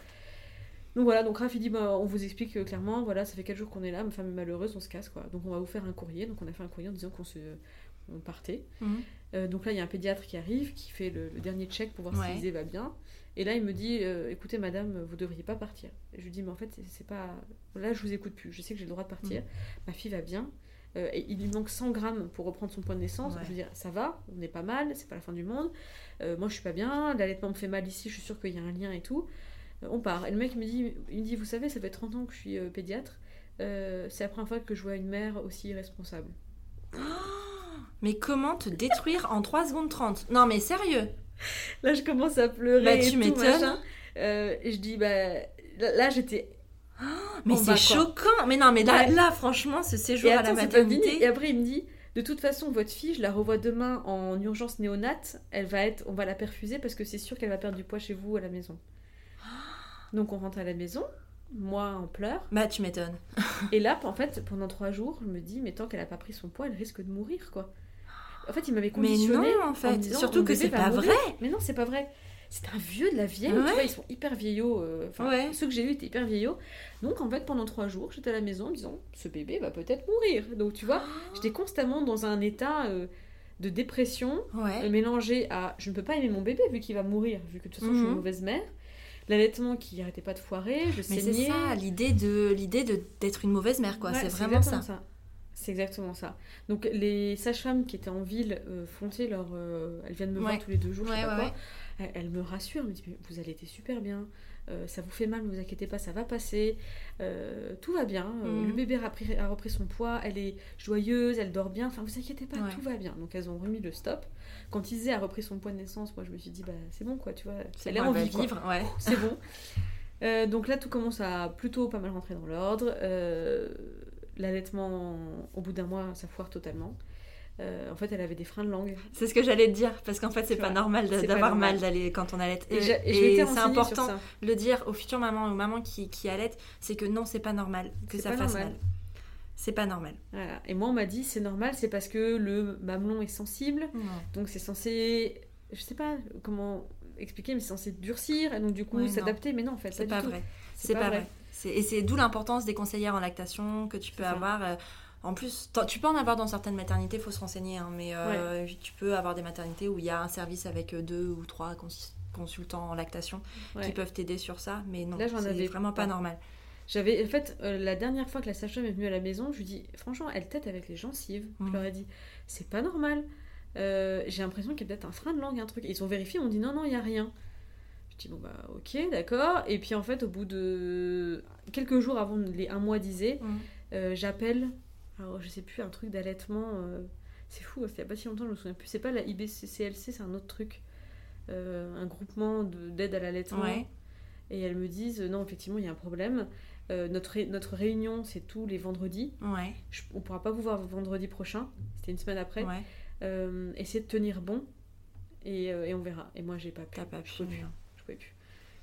Donc voilà, donc Raph il dit, bah, on vous explique euh, clairement, voilà, ça fait 4 jours qu'on est là, ma femme est malheureuse, on se casse, quoi. Donc on va vous faire un courrier. Donc on a fait un courrier en disant qu'on se... on partait. Mhm. Euh, donc là, il y a un pédiatre qui arrive, qui fait le, le dernier check pour voir si Isée va bien. Et là, il me dit, euh, écoutez, madame, vous devriez pas partir. Et je lui dis, mais en fait, c'est- pas. Là, je vous écoute plus. Je sais que j'ai le droit de partir. Ma fille va bien. Euh, et il lui manque 100 grammes pour reprendre son point de naissance. Ouais. Je veux dire, ça va, on n'est pas mal, c'est pas la fin du monde. Euh, moi, je suis pas bien, l'allaitement me fait mal ici, je suis sûre qu'il y a un lien et tout. On part. Et le mec me dit, il me dit, vous savez, ça fait 30 ans que je suis pédiatre. C'est la première fois que je vois une mère aussi irresponsable. (gasps) Mais comment te détruire en 3 secondes 30 Non, mais sérieux? (laughs) Là, je commence à pleurer. Bah, et tu tout, m'étonnes. Euh, je dis, bah. Là, là, j'étais. (gasps) Mais c'est choquant Mais non, mais là, Ouais. là, franchement, ce séjour Et à la fini. Et maternité... après, il me dit, de toute façon, votre fille, je la revois demain en urgence néonate. Elle va être, on va la perfuser parce que c'est sûr qu'elle va perdre du poids chez vous à la maison. (gasps) Donc on rentre à la maison, moi en pleurs. Bah, tu m'étonnes. Et là, en fait, pendant trois jours, je me dis, mais tant qu'elle a pas pris son poids, elle risque de mourir, quoi. En fait, il m'avait Mais conditionné. non, en fait. disant, Surtout que c'est pas mourir. vrai Mais non, c'est pas vrai. C'est un vieux de la vieille, Ouais. tu vois, ils sont hyper vieillots. euh, Enfin, Ouais. ceux que j'ai eu étaient hyper vieillots. Donc, en fait, pendant trois jours, j'étais à la maison en me disant, ce bébé va peut-être mourir. Donc, tu vois, j'étais constamment dans un état euh, de dépression, Ouais. euh, mélangé à je ne peux pas aimer mon bébé vu qu'il va mourir, vu que de toute façon, je suis une Mhm. mauvaise mère. L'allaitement qui arrêtait pas de foirer, je Mais c'est ça, l'idée de l'idée de d'être une mauvaise mère, quoi. Ouais, c'est vraiment ça. C'est exactement ça. Donc les sages-femmes qui étaient en ville euh, fontaient leur... euh, elles viennent me voir Ouais. tous les deux jours, je sais Ouais, pas ouais, quoi. Elles, elles me rassurent, elles me disent mais vous allez être super bien, euh, ça vous fait mal, ne vous inquiétez pas, ça va passer, Euh, tout va bien, euh, Mhm. le bébé a repris, a repris son poids, elle est joyeuse, elle dort bien, enfin vous inquiétez pas, Ouais. tout va bien. Donc elles ont remis le stop. Quand Isée a repris son poids de naissance, moi je me suis dit bah c'est bon quoi, tu vois, elle est bon, en elle va vie, quoi. vivre, ouais. (laughs) C'est bon. Donc là, tout commence à plutôt pas mal rentrer dans l'ordre. Euh, L'allaitement, au bout d'un mois, ça foire totalement. Euh, en fait, elle avait des freins de langue. C'est ce que j'allais te dire, parce qu'en fait, c'est pas normal d'avoir mal d'aller quand on allait. Et, c'est important de le dire aux futures mamans et aux mamans qui, qui allaitent, c'est que non, c'est pas normal que ça fasse normal. mal. C'est pas normal. Voilà. Et moi, on m'a dit, c'est normal, c'est parce que le mamelon est sensible. Donc c'est censé, je sais pas comment expliquer, mais c'est censé durcir et donc du coup s'adapter. Mais non, en fait, C'est pas, vrai. C'est pas vrai. Et c'est d'où l'importance des conseillères en lactation que tu peux avoir. euh, En plus, tu peux en avoir dans certaines maternités, faut se renseigner, hein, mais euh, tu peux avoir des maternités où il y a un service avec euh, deux ou trois cons- consultants en lactation Ouais. qui peuvent t'aider sur ça, mais non, Là, j'en c'est avais vraiment pas pas. normal. J'avais, en fait, euh, la dernière fois que la sage-femme est venue à la maison, je lui dis, franchement, elle tête avec les gencives. Je Mhm. leur ai dit, c'est pas normal. Euh, j'ai l'impression qu'il y a peut-être un frein de langue, un truc. Et ils ont vérifié, m'ont dit, non, non, il y a rien. Dis, bon, bah, ok, d'accord. Et puis, en fait, au bout de quelques jours avant les un mois disait, Mm. euh, j'appelle, alors je sais plus, un truc d'allaitement. euh, c'est fou, c'était il y a pas si longtemps, je me souviens plus. C'est pas la IBCCLC, c'est un autre truc. Euh, un groupement de- d'aide à l'allaitement. Ouais. Et elles me disent, non, effectivement, il y a un problème. Notre, ré- notre réunion, c'est tous les vendredis. Ouais, Je- on pourra pas vous voir vendredi prochain. C'était une semaine après. ouais, essayez de tenir bon et, euh, et on verra. Et moi, j'ai pas pu. t'as pas pu. Pouvais plus.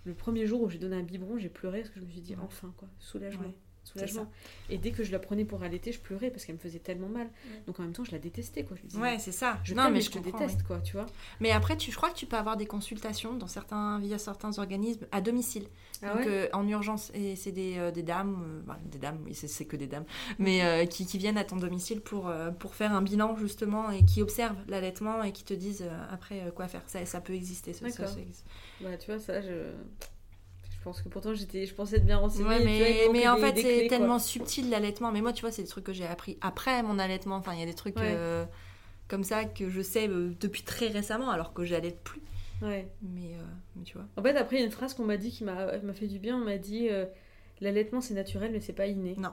Le premier jour où j'ai donné un biberon, j'ai pleuré parce que je me suis dit, enfin, quoi, soulagement. Ouais, soulagement. Et dès que je la prenais pour allaiter, je pleurais parce qu'elle me faisait tellement mal. Donc en même temps, je la détestais, quoi. Je me disais, Ouais, c'est ça. je non, mais mais je je te déteste, oui. quoi, tu vois. Mais après, tu, je crois que tu peux avoir des consultations dans certains, via certains organismes à domicile. Ah Donc ouais euh, en urgence. Et c'est des, euh, des dames, euh, bah, des dames, oui, c'est que des dames, mais qui, qui viennent à ton domicile pour, pour faire un bilan justement et qui observent l'allaitement et qui te disent après quoi faire. Ça, ça peut exister. Ça, ça, ça existe. Bah, tu vois, ça, je. Pense que pourtant, j'étais, je pensais être bien renseignée. Ouais, vois, mais, en des- fait, c'est quoi. tellement subtil l'allaitement. Mais moi, tu vois, c'est des trucs que j'ai appris après mon allaitement. Enfin, il y a des trucs Ouais. euh, comme ça que je sais euh, depuis très récemment, alors que j'allaite plus. Ouais. Mais, euh, mais tu vois. En fait, après, il y a une phrase qu'on m'a dit qui m'a fait du bien. On m'a dit l'allaitement, c'est naturel, mais c'est pas inné. Non.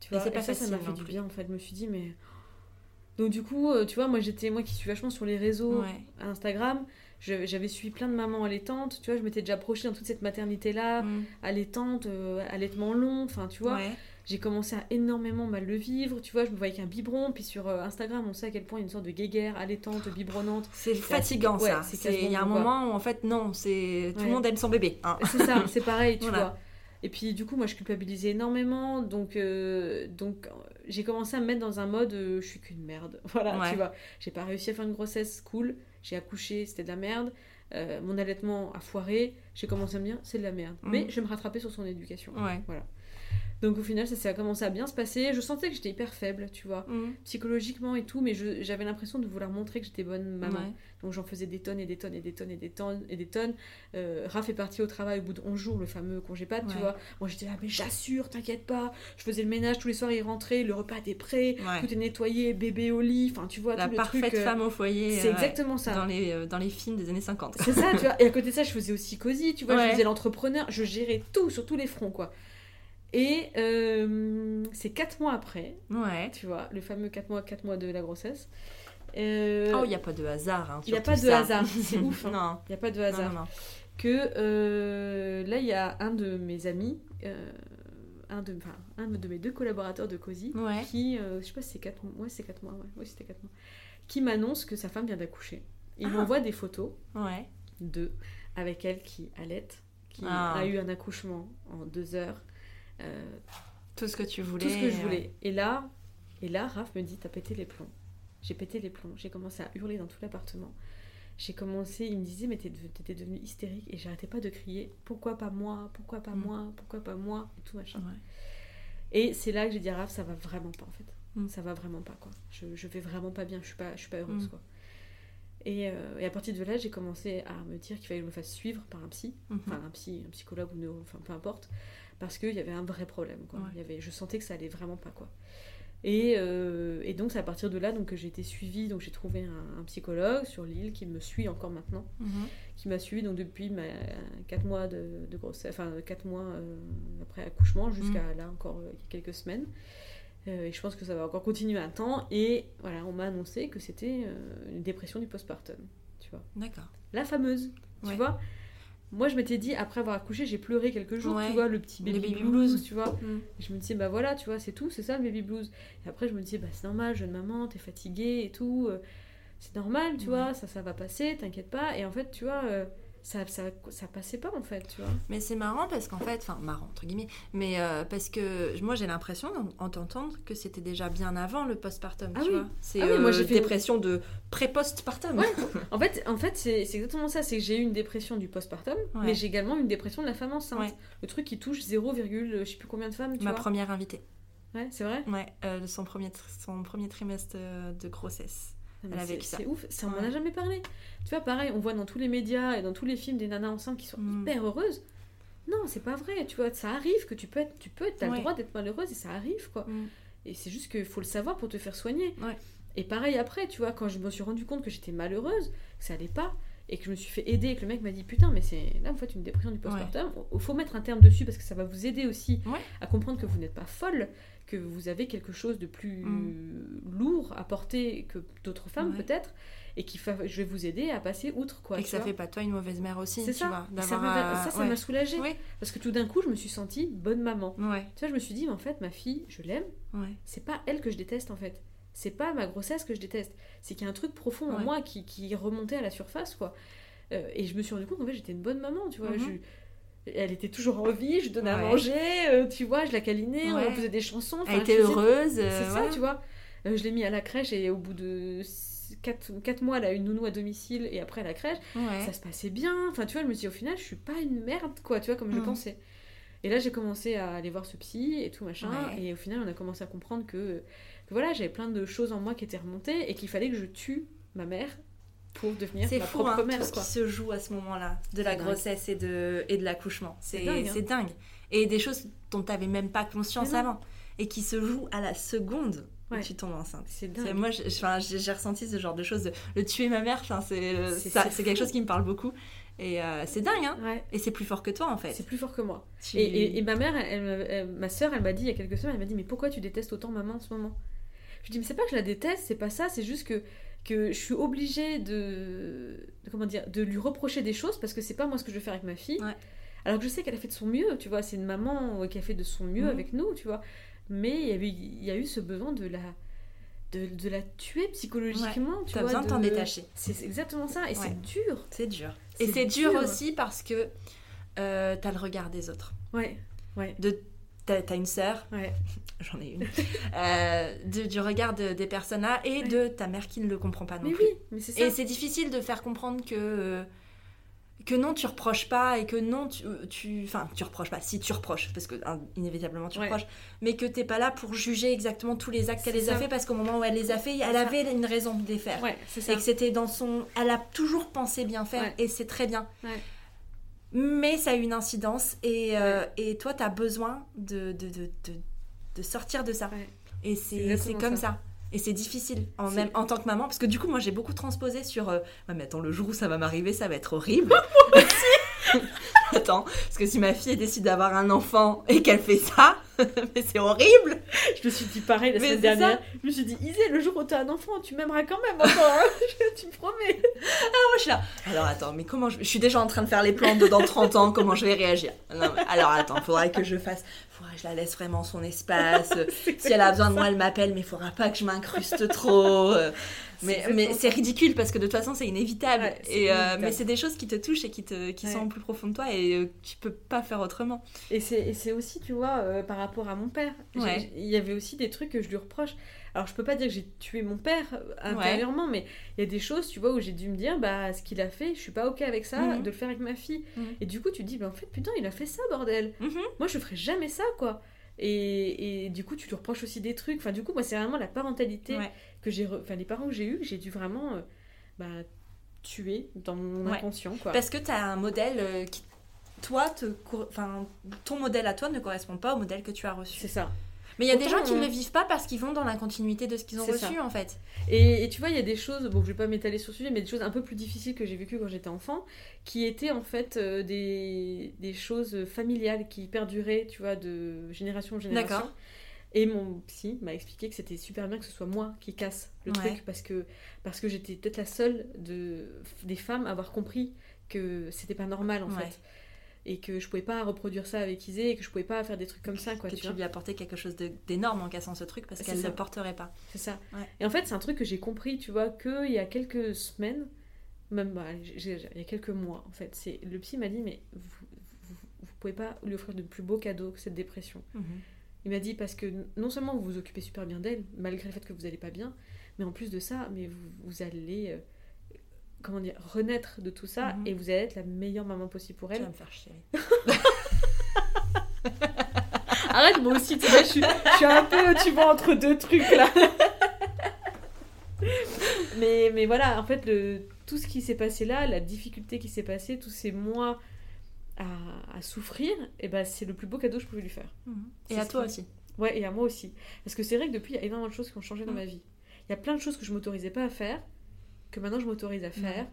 Tu Et vois, c'est pas ça, ça m'a facile fait du bien, en fait. Je me suis dit, mais. Donc, du coup, tu vois, moi, j'étais, moi qui suis vachement sur les réseaux, à Instagram, j'avais suivi plein de mamans allaitantes. Tu vois, je m'étais déjà projetée dans toute cette maternité-là, Mm. allaitante, euh, allaitement long. Enfin, tu vois, Ouais. j'ai commencé à énormément mal le vivre. Tu vois, je me voyais avec un biberon. Puis sur euh, Instagram, on sait à quel point il y a une sorte de guéguerre allaitante, biberonnante. C'est fatigant ouais, ça. Il y a un moment où en fait non, c'est tout Ouais. le monde aime son bébé. hein. C'est ça, c'est pareil, (laughs) tu Voilà. vois. Et puis du coup, moi, je culpabilisais énormément, donc euh, donc j'ai commencé à me mettre dans un mode, je suis qu'une merde, (laughs) voilà, tu vois. J'ai pas réussi à faire une grossesse cool, j'ai accouché, c'était de la merde. Euh, mon allaitement a foiré, j'ai commencé à me dire c'est de la merde. Mhm. Mais je vais me rattraper sur son éducation. Ouais. Donc au final, ça, ça a commencé à bien se passer. Je sentais que j'étais hyper faible, tu vois, Mm. psychologiquement et tout, mais j'avais l'impression de vouloir montrer que j'étais bonne maman. Ouais. Donc j'en faisais des tonnes et des tonnes et des tonnes et des tonnes et des tonnes. Euh, Raph est parti au travail au bout de 11 jours, le fameux congé pâte, tu Ouais. vois. Moi j'étais là, mais j'assure, t'inquiète pas. Je faisais le ménage tous les soirs, il rentrait, le repas était prêt, Ouais. tout est nettoyé, bébé au lit, enfin tu vois, La tout le parfaite truc. euh, femme au foyer. C'est euh, exactement ça. Dans les, dans les films des années 50. C'est ça, tu vois. Et à côté de ça, je faisais aussi cosy, tu vois. Je faisais l'entrepreneur, je gérais tout sur tous les fronts, quoi. Et euh, c'est 4 mois après, Ouais. tu vois, le fameux 4 mois, 4 mois de la grossesse. Euh, Oh, il n'y a pas de hasard. hein, Il y a sur pas de hasard, (laughs) c'est ouf, hein. Non. Il n'y a pas de hasard. que euh, là, il y a un de mes amis, un, de, enfin, un de mes deux collaborateurs de Ouais. qui, je sais pas si c'est 4 mois, ouais, c'est 4 mois, ouais, ouais c'était 4 mois, qui m'annonce que sa femme vient d'accoucher. Il Ah. m'envoie des photos Ouais. d'eux avec elle qui allaite, qui Ah. a eu un accouchement en deux heures, Tout ce que tu voulais. tout ce que je ouais. voulais. Et là, et là, Raph me dit, t'as pété les plombs. J'ai pété les plombs. J'ai commencé à hurler dans tout l'appartement. J'ai commencé, il me disait, mais t'étais devenue hystérique. Et j'arrêtais pas de crier, pourquoi pas moi Pourquoi pas Mm. moi Pourquoi pas moi Et tout machin. Ouais. Et c'est là que j'ai dit à Raph, ça va vraiment pas en fait. Mm. Ça va vraiment pas quoi. Je, je vais vraiment pas bien, je suis pas, je suis pas heureuse Mm. quoi. Et, euh, et à partir de là, j'ai commencé à me dire qu'il fallait que je me fasse suivre par un psy, Mhm. enfin un psy, un psychologue ou neuro, enfin peu importe, parce qu'il y avait un vrai problème quoi. Ouais. Il y avait, je sentais que ça allait vraiment pas quoi. Et, euh, et donc c'est à partir de là donc que j'ai été suivie, donc j'ai trouvé un, un psychologue sur l'île qui me suit encore maintenant Mhm. qui m'a suivi donc depuis ma 4 mois de, de grossesse, enfin 4 mois euh, après accouchement jusqu'à Mm. là encore euh, il y a quelques semaines. Euh, et je pense que ça va encore continuer un temps. Et voilà, on m'a annoncé que c'était une dépression du postpartum, tu vois. D'accord. La fameuse, tu Ouais. vois. Moi, je m'étais dit, après avoir accouché, j'ai pleuré quelques jours, Ouais. tu vois, le petit baby, baby blues, blues. tu vois. Mm. Je me disais, bah voilà, tu vois, c'est tout, c'est ça le baby blues. Et après, je me disais, bah c'est normal, jeune maman, t'es fatiguée et tout. euh, C'est normal, tu Ouais. vois, ça, ça va passer, t'inquiète pas. Et en fait, tu vois, euh, ça, ça, ça passait pas, en fait, tu vois. Mais c'est marrant parce qu'en fait, enfin marrant entre guillemets, mais euh, parce que moi j'ai l'impression en, en t'entendre que c'était déjà bien avant le postpartum, Ah tu oui. vois. C'est Ah oui, moi, euh, j'ai fait- dépression de pré-postpartum. Ouais. (laughs) En fait, en fait c'est exactement ça. C'est que j'ai eu une dépression du postpartum, Ouais. mais j'ai également eu une dépression de la femme enceinte. Ouais. Le truc qui touche 0, je sais plus combien de femmes, tu Ma vois. première invitée. Ouais, c'est vrai? Ouais, euh, son premier son premier trimestre euh, de grossesse. Elle a c'est- vécu ça. C'est ouf, ça on m'en a jamais parlé. Tu vois, pareil, on voit dans tous les médias et dans tous les films des nanas enceintes qui sont Mm. hyper heureuses. Non, c'est pas vrai, tu vois, ça arrive que tu peux être, tu peux, t'as Ouais. le droit d'être malheureuse et ça arrive, quoi. Mm. Et c'est juste qu'il faut le savoir pour te faire soigner. Ouais. Et pareil après, tu vois, quand je me suis rendu compte que j'étais malheureuse, que ça allait pas, et que je me suis fait aider, et que le mec m'a dit putain, mais c'est là en fait une dépression du postpartum, il faut mettre un terme dessus parce que ça va vous aider aussi Ouais. à comprendre que vous n'êtes pas folle, que vous avez quelque chose de plus lourd à porter que d'autres femmes Mm. Ouais. peut-être, et qui fa- je vais vous aider à passer outre quoi. Et que ça vois. fait pas toi une mauvaise mère aussi, C'est tu ça. vois. Ça m'a ça, ça soulagée. Parce que tout d'un coup, je me suis sentie bonne maman. Tu vois, je me suis dit, mais en fait, ma fille, je l'aime. C'est pas elle que je déteste en fait. C'est pas ma grossesse que je déteste. C'est qu'il y a un truc profond en Ouais. moi qui, qui remontait à la surface, quoi. Euh, et je me suis rendu compte qu'en fait, j'étais une bonne maman, tu vois. Mhm. Je- Elle était toujours en vie, je donnais à manger, euh, tu vois, je la câlinais, Ouais. on faisait des chansons. Elle était heureuse. C'est euh, ça, tu vois. Je l'ai mis à la crèche et au bout de 4, mois, elle a une nounou à domicile et après à la crèche, Ouais. ça se passait bien. Enfin, tu vois, je me dis au final, je suis pas une merde, quoi, tu vois, comme je Mhm. pensais. Et là, j'ai commencé à aller voir ce psy et tout machin. Ouais. Et au final, on a commencé à comprendre que, que voilà, j'avais plein de choses en moi qui étaient remontées et qu'il fallait que je tue ma mère pour devenir C'est ma fou, propre hein, mère, tout ce quoi. qui se joue à ce moment-là, de la C'est dingue. grossesse et de, et de l'accouchement. C'est C'est dingue, hein. c'est dingue. Et des choses dont tu n'avais même pas conscience avant. Et qui se jouent à la seconde Ouais. où tu tombes enceinte. C'est C'est- dingue. Moi, j'ai ressenti ce genre de choses. de- Le tuer ma mère, enfin, c'est C'est- c'est c'est quelque chose qui me parle beaucoup. Et euh, c'est dingue, hein Ouais. Et c'est plus fort que toi, en fait. C'est plus fort que moi. Tu- Et, et- et ma mère, elle, elle- elle- ma soeur, elle m'a dit il y a quelques semaines, elle m'a dit mais pourquoi tu détestes autant maman en ce moment? Je dis mais c'est pas que je la déteste, c'est pas ça, c'est juste que que je suis obligée de, de- comment dire de lui reprocher des choses parce que c'est pas moi ce que je vais faire avec ma fille. Ouais. Alors que je sais qu'elle a fait de son mieux, tu vois, c'est une maman euh, qui a fait de son mieux Mhm. avec nous, tu vois. Mais il y, avait, il y a eu ce besoin de la de, de la tuer psychologiquement, tu T'as vois. besoin de t'en détacher. C'est exactement ça, et Ouais. c'est dur. C'est dur. Et c'est dur dur. aussi parce que euh, t'as le regard des autres. Ouais, ouais, De, t'as, une sœur, ouais. (laughs) j'en ai une, euh, de- du regard de- des personnes là et Ouais. de ta mère qui ne le comprend pas non Mais plus. oui, mais c'est ça. Et c'est difficile de faire comprendre que euh, que non tu reproches pas et que non tu tu enfin tu reproches pas si tu reproches parce que hein, inévitablement tu Ouais. reproches mais que t'es pas là pour juger exactement tous les actes qu'elle les a fait parce qu'au moment où elle les a fait elle ça. avait une raison de les faire Ouais, c'est et ça. que c'était dans son elle a toujours pensé bien faire Ouais. et c'est très bien. Mais ça a eu une incidence et, euh, et toi t'as besoin de de, de, de- sortir de ça Ouais. et C'est comme ça. ça. Et c'est difficile, en, même, en tant que maman, parce que du coup, moi, j'ai beaucoup transposé sur... euh, ouais, mais attends, le jour où ça va m'arriver, ça va être horrible. (laughs) (laughs) attends, parce que si ma fille décide d'avoir un enfant et qu'elle fait ça, (laughs) mais c'est horrible Je me suis dit pareil la Mais semaine ça. dernière. Je me suis dit, Isée, le jour où t'as un enfant, tu m'aimeras quand même encore. hein. (laughs) Tu me promets. Moi, je suis là. Alors, attends, mais comment je... je suis déjà en train de faire les plans de dans 30 ans, comment je vais réagir? Non, mais Alors, attends, faudrait que je fasse... Faudrait que je la laisse vraiment son espace. si elle a besoin de moi, elle m'appelle, mais il faudra pas que je m'incruste trop. Mais, mais c'est ridicule parce que de toute façon c'est inévitable. Ouais, et, euh, inévitable. mais c'est des choses qui te touchent et qui, te, qui Ouais. sont au plus profond de toi et euh, tu peux pas faire autrement. Et c'est aussi, tu vois, euh, par rapport à mon père. Ouais. Il y avait aussi des trucs que je lui reproche. Alors, je peux pas dire que j'ai tué mon père intérieurement, mais il y a des choses, tu vois, où j'ai dû me dire, bah, ce qu'il a fait, je suis pas OK avec ça, Mhm. de le faire avec ma fille. Mhm. Et du coup, tu te dis, bah, en fait, putain, il a fait ça, bordel. Mhm. Moi, je ferais jamais ça, quoi. Et, et du coup, tu lui reproches aussi des trucs. Enfin, du coup, moi, c'est vraiment la parentalité Ouais. que j'ai. re- Enfin, les parents que j'ai eus, j'ai dû vraiment euh, bah, tuer dans mon Ouais. inconscient, quoi. Parce que tu as un modèle euh, qui, toi, te, enfin, ton modèle à toi ne correspond pas au modèle que tu as reçu. C'est ça. Mais il y a des gens qui ne euh, le vivent pas parce qu'ils vont dans la continuité de ce qu'ils ont reçu ça. en fait. Et, et tu vois, il y a des choses, bon, je vais pas m'étaler sur ce sujet, mais des choses un peu plus difficiles que j'ai vécues quand j'étais enfant, qui étaient en fait euh, des, des choses familiales qui perduraient, tu vois, de génération en génération. D'accord. Et mon psy m'a expliqué que c'était super bien que ce soit moi qui casse le Ouais. truc parce que, parce que j'étais peut-être la seule de, des femmes à avoir compris que c'était pas normal en Ouais. fait. Et que je pouvais pas reproduire ça avec Isée et que je pouvais pas faire des trucs comme ça, quoi. que tu tu lui apportais quelque chose d'énorme en cassant ce truc parce qu'elle ne le porterait pas. C'est ça. Ouais. Et en fait, c'est un truc que j'ai compris, tu vois, qu'il y a quelques semaines, même bah, il y a quelques mois, en fait. C'est Le psy m'a dit, mais vous, vous, vous pouvez pas lui offrir de plus beau cadeau que cette dépression. Il m'a dit, parce que non seulement vous vous occupez super bien d'elle, malgré le fait que vous allez pas bien, mais en plus de ça, mais vous, vous allez, euh, comment dire, renaître de tout ça Mhm. et vous allez être la meilleure maman possible pour Tu elle. vas me faire chier. (laughs) Arrête, moi aussi, tu vois, je suis, je suis un peu, tu vois, entre deux trucs là. (laughs) mais, mais voilà, en fait, le, tout ce qui s'est passé là, la difficulté qui s'est passée, tous ces mois à, à souffrir, et ben c'est le plus beau cadeau que je pouvais lui faire. Et C'est à toi aussi. Ouais, et à moi aussi. Parce que c'est vrai que depuis, il y a énormément de choses qui ont changé dans Mm. ma vie. Il y a plein de choses que je m'autorisais pas à faire, que maintenant je m'autorise à faire.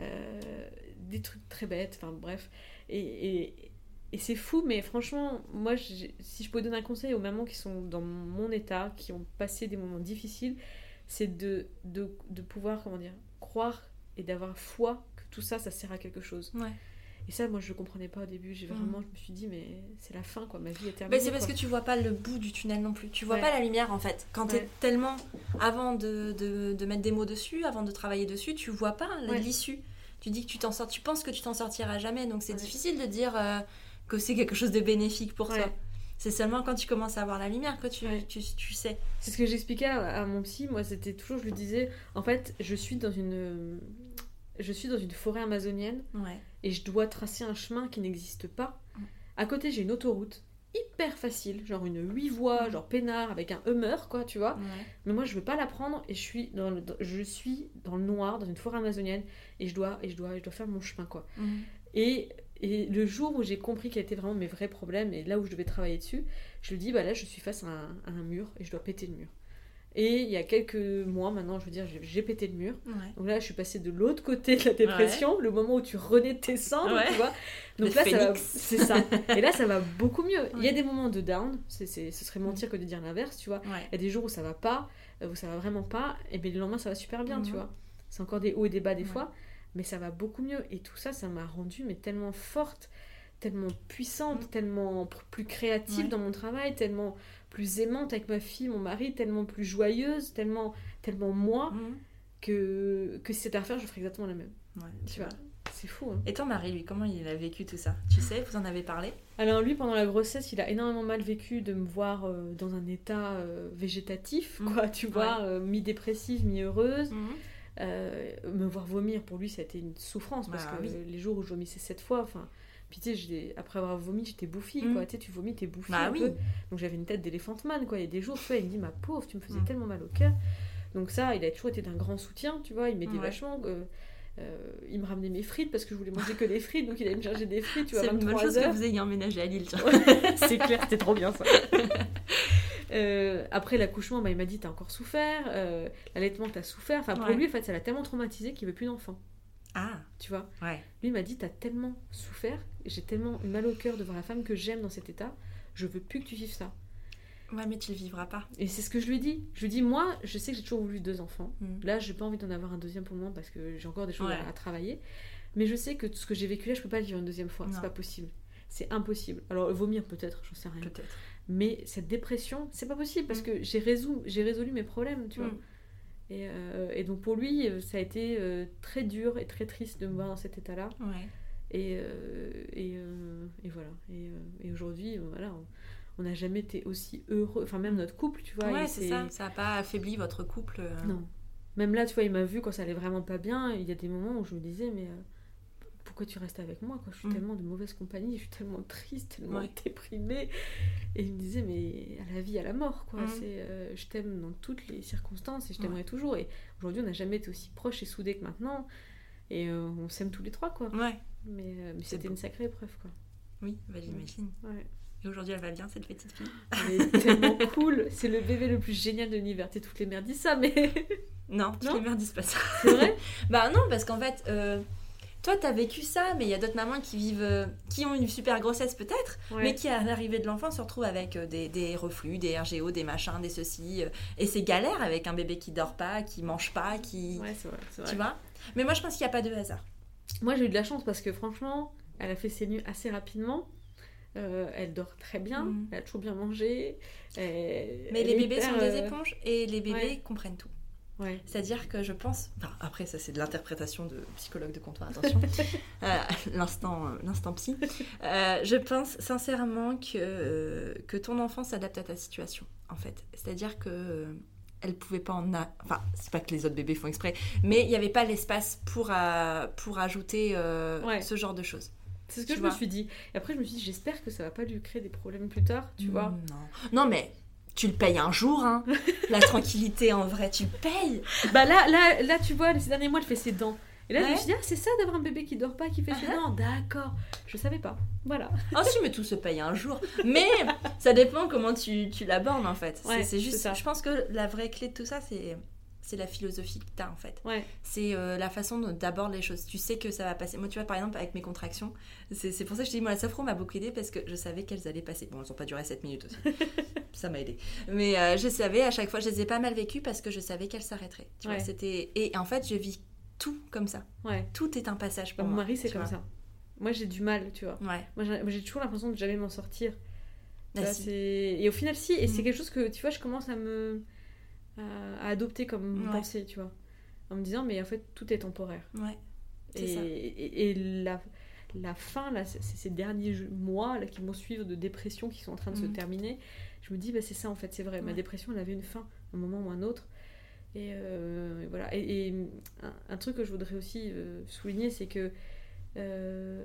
Euh, des trucs très bêtes, enfin bref. Et, et, et c'est fou, mais franchement, moi, si je peux donner un conseil aux mamans qui sont dans mon état, qui ont passé des moments difficiles, c'est de, de, de pouvoir, comment dire, croire et d'avoir foi que tout ça, ça sert à quelque chose. Ouais. Et ça, moi, je le comprenais pas au début. J'ai Mm. vraiment, je me suis dit, mais c'est la fin, quoi. Ma vie est terminée. Mais c'est parce quoi. que tu vois pas le bout du tunnel non plus. Tu vois Ouais. pas la lumière en fait. Quand t'es Ouais. tellement. Avant de, de, de mettre des mots dessus, avant de travailler dessus, tu vois pas Ouais. l'issue. Tu dis que tu t'en sors. Tu penses que tu t'en sortiras jamais. Donc c'est difficile de dire euh, que c'est quelque chose de bénéfique pour toi. C'est seulement quand tu commences à voir la lumière que tu, tu, tu sais. C'est ce que j'expliquais à, à mon psy. Moi, c'était toujours, je lui disais, en fait, je suis dans une, je suis dans une forêt amazonienne Ouais. et je dois tracer un chemin qui n'existe pas. À côté, j'ai une autoroute hyper facile, genre une 8 voies, genre peinard avec un Hummer, quoi, tu vois. Ouais. Mais moi, je veux pas la prendre et je suis dans le, dans- je suis dans le noir, dans une forêt amazonienne et je dois, et je dois, je dois faire mon chemin, quoi. Mhm. Et, et le jour où j'ai compris quels étaient vraiment mes vrais problèmes et là où je devais travailler dessus, je lui dis bah là je suis face à un, à un mur et je dois péter le mur. Et il y a quelques mois maintenant, je veux dire, j'ai- pété le mur. Ouais. Donc là, je suis passée de l'autre côté de la dépression, le moment où tu renais de tes cendres, Ouais. tu vois. (laughs) Le Donc là, c'est ça. Et là, ça va beaucoup mieux. Il y a des moments de down, c'est, c'est- ce serait mentir que de dire l'inverse, tu vois. Il y a des jours où ça va pas, euh, où ça va vraiment pas, et bien le lendemain, ça va super bien, tu Mhm. vois. C'est encore des hauts et des bas des fois, mais ça va beaucoup mieux. Et tout ça, ça m'a rendue mais tellement forte, tellement puissante, Mhm. tellement plus créative dans mon travail, tellement plus aimante avec ma fille, mon mari, tellement plus joyeuse, tellement, tellement moi, Mhm. que, que si c'était à refaire, je ferais exactement la même. Ouais, Tu vois, c'est fou. Hein. Et ton mari, lui, comment il a vécu tout ça? Tu sais, vous en avez parlé? Alors lui, pendant la grossesse, il a énormément mal vécu de me voir euh, dans un état euh, végétatif, Mhm. quoi, tu vois, euh, mi-dépressive, mi-heureuse. Mhm. Me voir vomir, pour lui, ça a été une souffrance, parce Bah que oui. les jours où je vomissais sept fois, enfin... Puis tu sais, j'ai- après avoir vomi, j'étais bouffie, Mhm. quoi. Tu sais, tu vomis, t'es bouffie Bah un oui. peu. Donc j'avais une tête d'éléphant man, quoi. Il y a des jours, tu vois, il me dit, ma pauvre, tu me faisais Mhm. tellement mal au cœur. Donc ça, il a toujours été d'un grand soutien, tu vois. Il m'aidait Ouais. vachement. euh, euh, il me ramenait mes frites parce que je voulais manger que des frites, donc il allait me chercher des frites, tu vois, C'est une bonne 23 chose que vous ayez emménagé à Lille. (laughs) c'est clair, c'était trop bien ça. (laughs) Euh, après l'accouchement, bah, il m'a dit T'as encore souffert, euh, l'allaitement, t'as souffert. Enfin, pour Ouais. lui, en fait, ça l'a tellement traumatisé qu'il veut plus d'enfant. Ah, Tu vois ouais. Lui m'a dit T'as tellement souffert, j'ai tellement mal au cœur de voir la femme que j'aime dans cet état, je veux plus que tu vives ça. Ouais, mais tu le vivras pas. Et c'est ce que je lui dis. Je lui dis Moi, je sais que j'ai toujours voulu deux enfants. Mhm. Là, j'ai pas envie d'en avoir un deuxième pour moi parce que j'ai encore des choses Ouais. à, à travailler. Mais je sais que tout ce que j'ai vécu là, je peux pas le vivre une deuxième fois. C'est pas possible. C'est impossible. Alors, vomir peut-être, j'en sais rien. Peut-être. Mais cette dépression, c'est pas possible parce Mm. que j'ai résolu, j'ai résolu mes problèmes, tu vois. Et, euh, et donc pour lui, euh, ça a été euh, très dur et très triste de me voir dans cet état-là. Ouais. Et, euh, et, et voilà. Et, aujourd'hui, voilà, on- n'a jamais été aussi heureux. Enfin, même notre couple, tu vois. ouais, c'est ça. Ça n'a pas affaibli votre couple. Non. Même là, tu vois, il m'a vu quand ça allait vraiment pas bien. Il y a des moments où je me disais, mais pourquoi tu restes avec moi quoi? Je suis Mm. tellement de mauvaise compagnie, je suis tellement triste, tellement Ouais. déprimée. Et il me disait, mais à la vie, à la mort, quoi. Mm. C'est, euh, je t'aime dans toutes les circonstances et je t'aimerai toujours. Et aujourd'hui, on n'a jamais été aussi proches et soudés que maintenant. Et euh, on s'aime tous les trois, quoi. Ouais. Mais, euh, mais c'était une sacrée épreuve, quoi. Oui, bah, j'imagine. Ouais. Et aujourd'hui, elle va bien, cette petite fille? Elle est tellement (laughs) cool. C'est le bébé le plus génial de l'univers. Sais, toutes les mères disent ça, mais Non, (laughs) toutes Non? les mères disent pas ça. c'est vrai? (laughs) Bah non, parce qu'en fait, toi, t'as vécu ça, mais il y a d'autres mamans qui vivent, euh, qui ont une super grossesse peut-être, Ouais. mais qui à l'arrivée de l'enfant se retrouvent avec euh, des, des reflux, des RGO, des machins, des ceci, euh, et c'est galère avec un bébé qui dort pas, qui mange pas, qui, Ouais, c'est vrai. c'est vrai. tu vois? Mais moi, je pense qu'il n'y a pas de hasard. Moi, j'ai eu de la chance parce que franchement, elle a fait ses nuits assez rapidement. Euh, elle dort très bien, Mhm. elle a toujours bien mangé. elle- Mais elle les bébés hyper, sont des éponges et les bébés ouais. comprennent tout. Ouais. C'est-à-dire que je pense. Enfin, après, ça, c'est de l'interprétation de psychologue de comptoir, attention. (laughs) Euh, l'instant, euh, l'instant psy. Euh, je pense sincèrement que, que ton enfant s'adapte à ta situation, en fait. C'est-à-dire que. elle pouvait pas en a... enfin c'est pas que les autres bébés font exprès mais il n'y avait pas l'espace pour pour ajouter euh, Ouais. ce genre de choses C'est ce que Tu je vois. me suis dit. Et après, je me suis dit, j'espère que ça va pas lui créer des problèmes plus tard, tu vois. non non mais tu le payes un jour, hein. (laughs) La tranquillité, en vrai, tu payes. Bah là, là, là, tu vois, ces derniers mois, elle fait ses dents. Et là, je me suis dit, ah, c'est ça d'avoir un bébé qui dort pas, qui fait ses Uh-huh. dents. D'accord. Je savais pas. Voilà. Ah si, mais tout se paye un jour. Mais ça dépend comment tu, tu l'abordes, en fait. C'est- Ouais, c'est c'est juste, ça. je pense que la vraie clé de tout ça, c'est... C'est la philosophie que t'as en fait. Ouais. C'est euh, la façon dont les choses. Tu sais que ça va passer. Moi, tu vois, par exemple, avec mes contractions, c'est pour ça que je te dis, moi, la sophro m'a beaucoup aidé parce que je savais qu'elles allaient passer. Bon, elles n'ont pas duré 7 minutes aussi. (laughs) ça m'a aidé. Mais euh, je savais, à chaque fois, je les ai pas mal vécues parce que je savais qu'elles s'arrêteraient. Tu vois, Ouais. c'était... Et en fait, je vis tout comme ça. Ouais. Tout est un passage Bah, pour mon moi. mari, c'est tu comme vois. ça. Moi, j'ai du mal, tu vois. Moi, j'ai toujours l'impression de jamais m'en sortir. Tu Bah, vois, si. c'est- Et au final, si. Et c'est Mm. quelque chose que, tu vois, je commence à me. À, à adopter comme Ouais. pensée, tu vois. En me disant, mais en fait, tout est temporaire. Ouais. Et, ça. et, et la, la fin, là, c'est- ces derniers mois là, qui vont suivre de dépression qui sont en train de se Mhm. terminer, je me dis, bah, c'est ça en fait, c'est vrai. Ma dépression, elle avait une fin, un moment ou un autre. Et, euh, et voilà. Et, et un, un truc que je voudrais aussi euh, souligner, c'est que euh,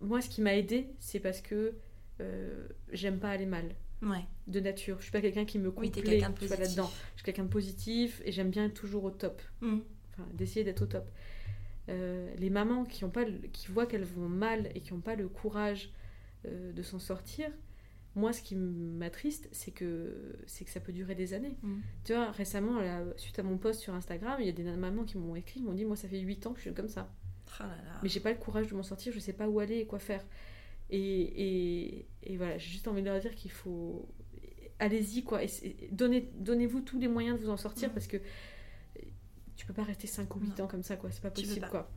moi, ce qui m'a aidé, c'est parce que euh, j'aime pas aller mal Ouais. de nature. Je suis pas quelqu'un qui me Oui, complaît, quelqu'un de vois, positif. là-dedans. Je suis quelqu'un de positif et j'aime bien être toujours au top Mm. enfin, d'essayer d'être au top. Euh, les mamans qui, ont pas le- qui voient qu'elles vont mal et qui n'ont pas le courage euh, de s'en sortir, moi, ce qui m'attriste, c'est que, c'est que ça peut durer des années. Mm. Tu vois, récemment, là, suite à mon post sur Instagram, il y a des mamans qui m'ont écrit, m'ont dit Moi, ça fait 8 ans que je suis comme ça. Oh là là. Mais j'ai pas le courage de m'en sortir, je sais pas où aller et quoi faire. Et, et, et voilà, j'ai juste envie de leur dire qu'il faut. Allez-y, quoi. Donnez, donnez-vous tous les moyens de vous en sortir parce que tu peux pas rester 5 ou 8 ans comme ça, quoi. C'est pas possible, quoi.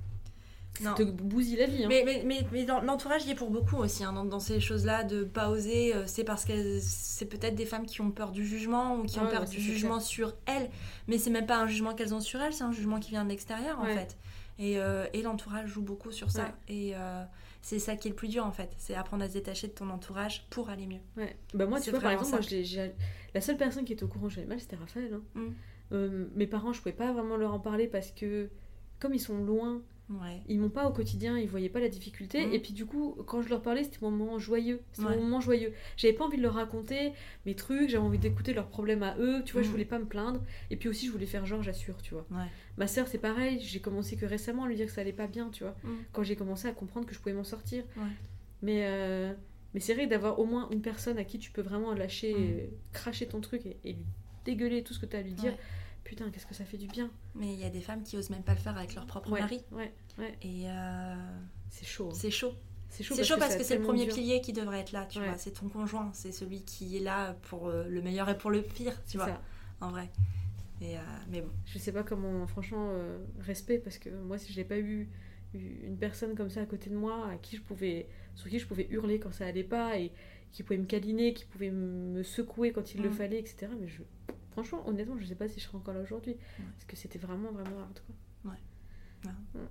Non. Ça te bousille la vie, hein. Mais, mais, mais, l'entourage, y est pour beaucoup aussi, hein, dans, dans ces choses-là, de pas oser. euh, c'est parce que c'est peut-être des femmes qui ont peur du jugement ou qui ont peur ouais, du jugement sur elles. Mais c'est même pas un jugement qu'elles ont sur elles, c'est un jugement qui vient de l'extérieur en fait. Et, euh, et l'entourage joue beaucoup sur ça. Et euh, c'est ça qui est le plus dur en fait. C'est apprendre à se détacher de ton entourage pour aller mieux. Ouais. Bah moi, tu vois, par exemple, moi, je la seule personne qui était au courant que j'avais mal, c'était Raphaël. hein. Mm. Euh, mes parents, je pouvais pas vraiment leur en parler parce que, comme ils sont loin, Ouais. ils m'ont pas au quotidien, ils voyaient pas la difficulté. Mhm. Et puis du coup, quand je leur parlais, c'était mon moment joyeux. C'était Ouais. mon moment joyeux. J'avais pas envie de leur raconter mes trucs, j'avais envie d'écouter leurs problèmes à eux. Tu vois, je Mhm. voulais pas me plaindre. Et puis aussi, je voulais faire genre, j'assure, tu vois. Ouais. Ma sœur, c'est pareil. J'ai commencé que récemment à lui dire que ça allait pas bien, tu vois. Mhm. Quand j'ai commencé à comprendre que je pouvais m'en sortir. Mais, euh, mais c'est vrai d'avoir au moins une personne à qui tu peux vraiment lâcher, cracher ton truc et, et lui dégueuler tout ce que tu as à lui dire. Putain, qu'est-ce que ça fait du bien. Mais il y a des femmes qui osent même pas le faire avec leur propre Ouais, mari. ouais, ouais. Et euh, C'est chaud. hein. c'est chaud. C'est chaud, C'est chaud parce que c'est le premier dur. pilier qui devrait être là, tu Ouais. vois. C'est ton conjoint, c'est celui qui est là pour euh, le meilleur et pour le pire, tu vois, ça. en vrai. Et, euh, mais bon, Je sais pas comment, franchement, euh, respect, parce que moi, si je n'ai pas eu eu une personne comme ça à côté de moi, à qui je pouvais, sur qui je pouvais hurler quand ça allait pas, et qui pouvait me câliner, qui pouvait me secouer quand il le Mm. fallait, etc. Mais je, franchement, honnêtement, je sais pas si je serais encore là aujourd'hui, parce que c'était vraiment, vraiment hard, quoi. Ouais. Ouais. Mm.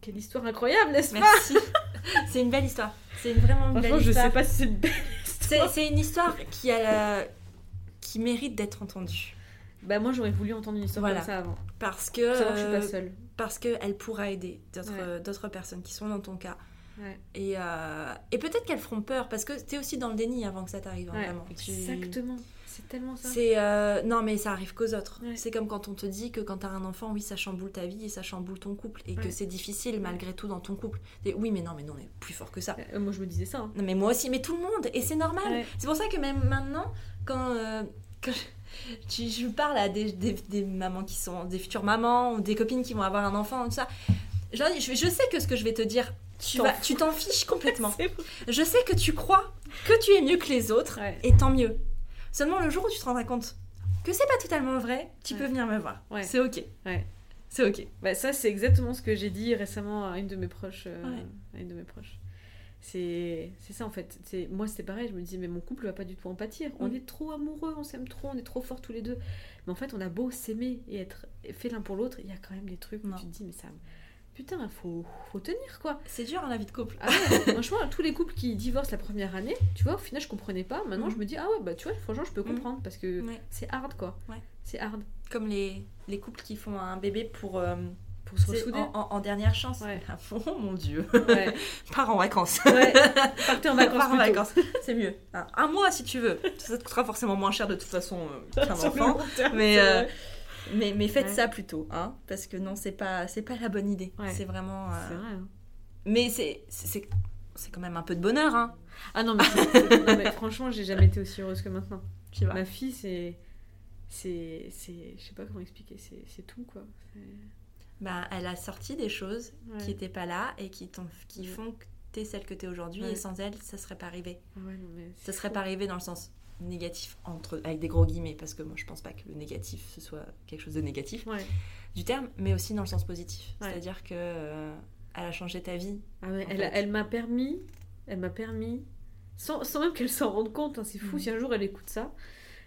Quelle histoire incroyable, n'est-ce pas merci. (laughs) c'est une belle histoire. C'est une vraiment belle Franchement, je histoire. sais pas si c'est une belle (laughs) histoire. c'est une histoire qui, a la- qui mérite d'être entendue. Bah, moi, j'aurais voulu entendre une histoire Voilà. comme ça avant. Parce que, Pour savoir que je suis euh, pas seule. parce qu'elle pourra aider d'autres Ouais. euh, d'autres personnes qui sont dans ton cas. Ouais. Et, euh, et peut-être qu'elles feront peur parce que t'es aussi dans le déni avant que ça t'arrive, hein, Ouais, vraiment. Tu- Exactement. C'est tellement ça. C'est euh, non mais ça arrive qu'aux autres. Ouais. C'est comme quand on te dit que quand t'as un enfant, oui ça chamboule ta vie et ça chamboule ton couple et que c'est difficile malgré tout dans ton couple. Et oui mais non mais non on est plus fort que ça. Euh, moi, je me disais ça. hein. Non mais moi aussi mais tout le monde et c'est normal. Ouais. C'est pour ça que même maintenant quand, euh, quand je, (laughs) parle à des, des- des mamans qui sont des futures mamans ou des copines qui vont avoir un enfant tout ça, je, sais que ce que je vais te dire tu T'en fiches (laughs) complètement. Je sais que tu crois que tu es mieux que les autres, Ouais. et tant mieux. Seulement le jour où tu te rendras compte que c'est pas totalement vrai, tu Ouais. peux venir me voir. Ouais. C'est ok. Ouais. C'est ok. Bah, ça, c'est exactement ce que j'ai dit récemment à une de mes proches. euh, à une de mes proches. C'est c'est ça en fait. C'est Moi, c'était pareil. Je me disais, mais mon couple va pas du tout en pâtir. On Mm. est trop amoureux, on s'aime trop, on est trop forts tous les deux. Mais en fait, on a beau s'aimer et être fait l'un pour l'autre, il y a quand même des trucs où Non. tu te dis, mais ça. Putain, faut, faut tenir quoi. C'est dur hein, la vie de couple. Ah ouais, (laughs) franchement, tous les couples qui divorcent la première année, tu vois, au final, je comprenais pas. Maintenant, Mm. je me dis, ah ouais, bah tu vois, franchement, je peux Mm. comprendre parce que Ouais. c'est hard quoi. Ouais. C'est hard. Comme les, les couples qui font un bébé pour, euh, Pour se ressouder. en, en- en dernière chance. Ouais. Oh (laughs) mon dieu. (laughs) Pars en vacances. Ouais. Partez en vacances. Pars en plutôt. vacances. C'est mieux. Un, un mois si tu veux. Ça te coûtera forcément moins cher de toute façon euh, qu'un enfant. terme, Mais. Mais, mais faites Ouais. ça plutôt, hein, parce que non, c'est pas, c'est pas la bonne idée. Ouais. C'est vraiment. euh, C'est vrai. hein. Mais c'est, quand même un peu de bonheur, hein. Ah non, mais, c'est- (laughs) non, mais franchement, j'ai jamais été aussi heureuse que maintenant. Tu vois. Ma fille, c'est. C'est. c'est- Je sais pas comment expliquer, c'est tout quoi. Bah, elle a sorti des choses Ouais. qui n'étaient pas là et qui, font que t'es celle que t'es aujourd'hui. Et sans elle, ça serait pas arrivé. Non, mais Ça serait fou. pas arrivé dans le sens négatif, entre, avec des gros guillemets, parce que moi je pense pas que le négatif ce soit quelque chose de négatif Ouais. du terme, mais aussi dans le sens positif. Ouais. C'est-à-dire que euh, elle a changé ta vie. Ah ouais, elle, elle m'a permis, elle m'a permis, sans, sans même qu'elle s'en rende compte, hein, c'est fou Mhm. si un jour elle écoute ça,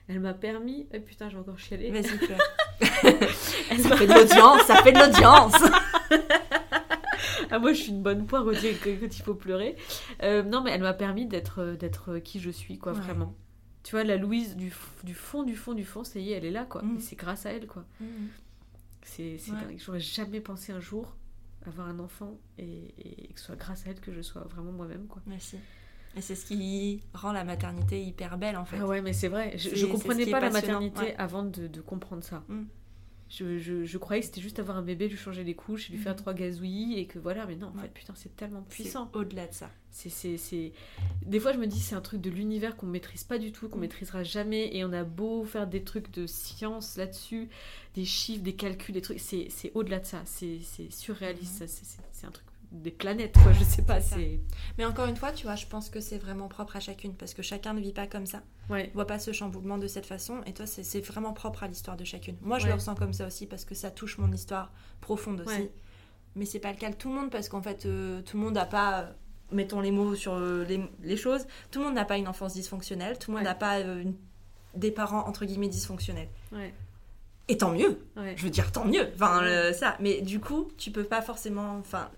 elle m'a permis, eh putain je vais encore chialer, Vas-y, (laughs) ça fait de l'audience, ça fait de l'audience. (laughs) ah moi je suis une bonne poire au quand il faut pleurer, Euh, non mais elle m'a permis d'être d'être qui je suis quoi Ouais. vraiment. Tu vois la Louise du, du fond du fond du fond, ça y est elle est là quoi, Mhm. Et c'est grâce à elle quoi. C'est c'est Ouais. dingue. J'aurais jamais pensé un jour avoir un enfant et, et que ce soit grâce à elle que je sois vraiment moi-même quoi. Merci. Et c'est ce qui rend la maternité hyper belle en fait. Ah ouais, mais c'est vrai. Je, je comprenais pas la maternité ouais. avant de, de comprendre ça. Mm. Je, je, je croyais que c'était juste avoir un bébé, lui changer les couches, lui faire Mhm. trois gazouillis et que voilà, mais non, en Ouais. fait, putain, c'est tellement puissant. Au-delà de ça. C'est, c'est, c'est... Des fois, je me dis, c'est un truc de l'univers qu'on maîtrise pas du tout, qu'on Mm. maîtrisera jamais, et on a beau faire des trucs de science là-dessus, des chiffres, des calculs, des trucs, c'est, c'est au-delà de ça. C'est, c'est surréaliste, ça, c'est, c'est, c'est un truc des planètes, quoi, je sais pas. C'est. Mais encore une fois, tu vois, je pense que c'est vraiment propre à chacune parce que chacun ne vit pas comme ça. Ouais, voit pas ce chamboulement de cette façon et toi c'est vraiment propre à l'histoire de chacune moi je Ouais. le ressens comme ça aussi parce que ça touche mon histoire profonde aussi Ouais. mais c'est pas le cas de tout le monde parce qu'en fait euh, tout le monde n'a pas euh, mettons les mots sur euh, les, les choses tout le monde n'a pas une enfance dysfonctionnelle tout le monde Ouais. n'a pas euh, une- des parents entre guillemets dysfonctionnels ouais, et tant mieux ouais. je veux dire tant mieux enfin ça mais du coup tu peux pas forcément enfin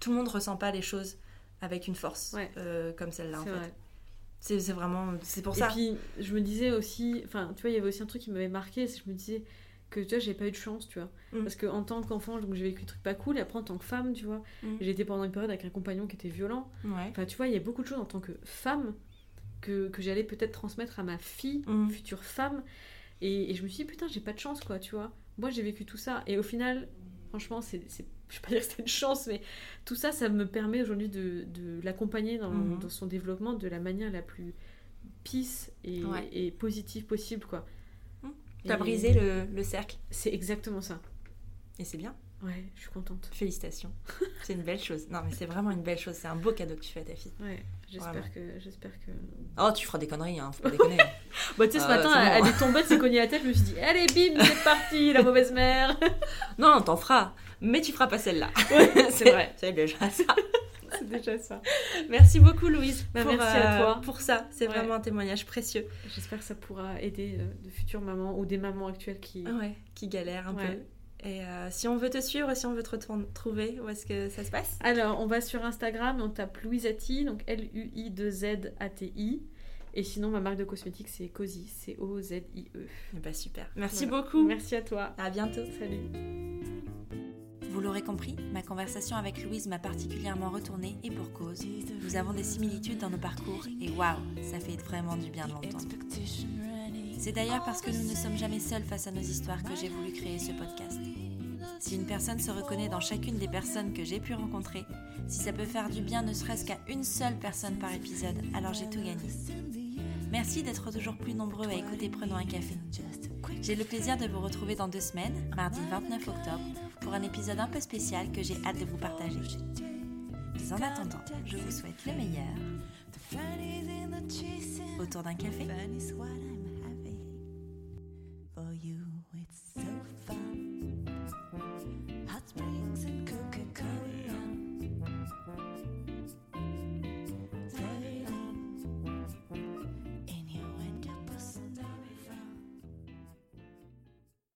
tout le monde ressent pas les choses avec une force Ouais. euh, comme celle-là en C'est fait vrai. c'est c'est vraiment c'est pour Et ça puis, je me disais aussi, enfin, tu vois, il y avait aussi un truc qui m'avait marqué, c'est que je me disais que, tu vois, j'ai pas eu de chance, tu vois. Mm. Parce qu'en tant qu'enfant, donc j'ai vécu des trucs pas cool, et après, en tant que femme, tu vois, Mm. j'ai été pendant une période avec un compagnon qui était violent. ouais Enfin, tu vois, il y a beaucoup de choses en tant que femme que, que j'allais peut-être transmettre à ma fille, Mm. future femme. Et, et je me suis dit, putain, j'ai pas de chance, quoi, tu vois. Moi, j'ai vécu tout ça. Et au final, franchement, c'est. c'est- Je vais pas dire que c'était une chance, mais tout ça, ça me permet aujourd'hui de, de l'accompagner dans, Mhm. dans son développement de la manière la plus peace et, Ouais. et positive possible, quoi. Mhm. T'as Et brisé le, le cercle C'est exactement ça. et c'est bien. Ouais, je suis contente. Félicitations. (laughs) c'est une belle chose. Non mais c'est vraiment une belle chose. C'est un beau cadeau que tu fais à ta fille. Ouais, j'espère que, j'espère que. Oh tu feras des conneries hein. Faut pas déconner. (laughs) Bah, tu sais, ce Ah, matin, elle, bon. elle est tombée, elle s'est cognée la tête, je me suis dit, allez, bim, c'est parti, (laughs) la mauvaise mère. non t'en feras. Mais tu feras pas celle-là. c'est vrai. C'est déjà ça. C'est déjà ça. Merci beaucoup Louise. Bah, pour, merci à toi. Pour ça. C'est Ouais. vraiment un témoignage précieux. J'espère que ça pourra aider euh, de futures mamans ou des mamans actuelles qui. Ouais. Qui galère un Ouais. peu. Et euh, si on veut te suivre, si on veut te retrouver, où est-ce que ça se passe? Alors, on va sur Instagram, on tape Louisati, donc L-U-I-2-Z-A-T-I. Et sinon, ma marque de cosmétiques, c'est Cozy, C-O-Z-I-E. Bah super. Merci Voilà. beaucoup. Merci à toi. À bientôt. Salut. Vous l'aurez compris, ma conversation avec Louise m'a particulièrement retournée et pour cause. Nous avons des similitudes dans nos parcours et waouh, ça fait vraiment du bien de l'entendre. C'est d'ailleurs parce que nous ne sommes jamais seuls face à nos histoires que j'ai voulu créer ce podcast. Si une personne se reconnaît dans chacune des personnes que j'ai pu rencontrer, si ça peut faire du bien ne serait-ce qu'à une seule personne par épisode, alors j'ai tout gagné. Merci d'être toujours plus nombreux à écouter Prenons un café. J'ai le plaisir de vous retrouver dans deux semaines, mardi 29 octobre, pour un épisode un peu spécial que j'ai hâte de vous partager. En attendant, je vous souhaite le meilleur autour d'un café. for you.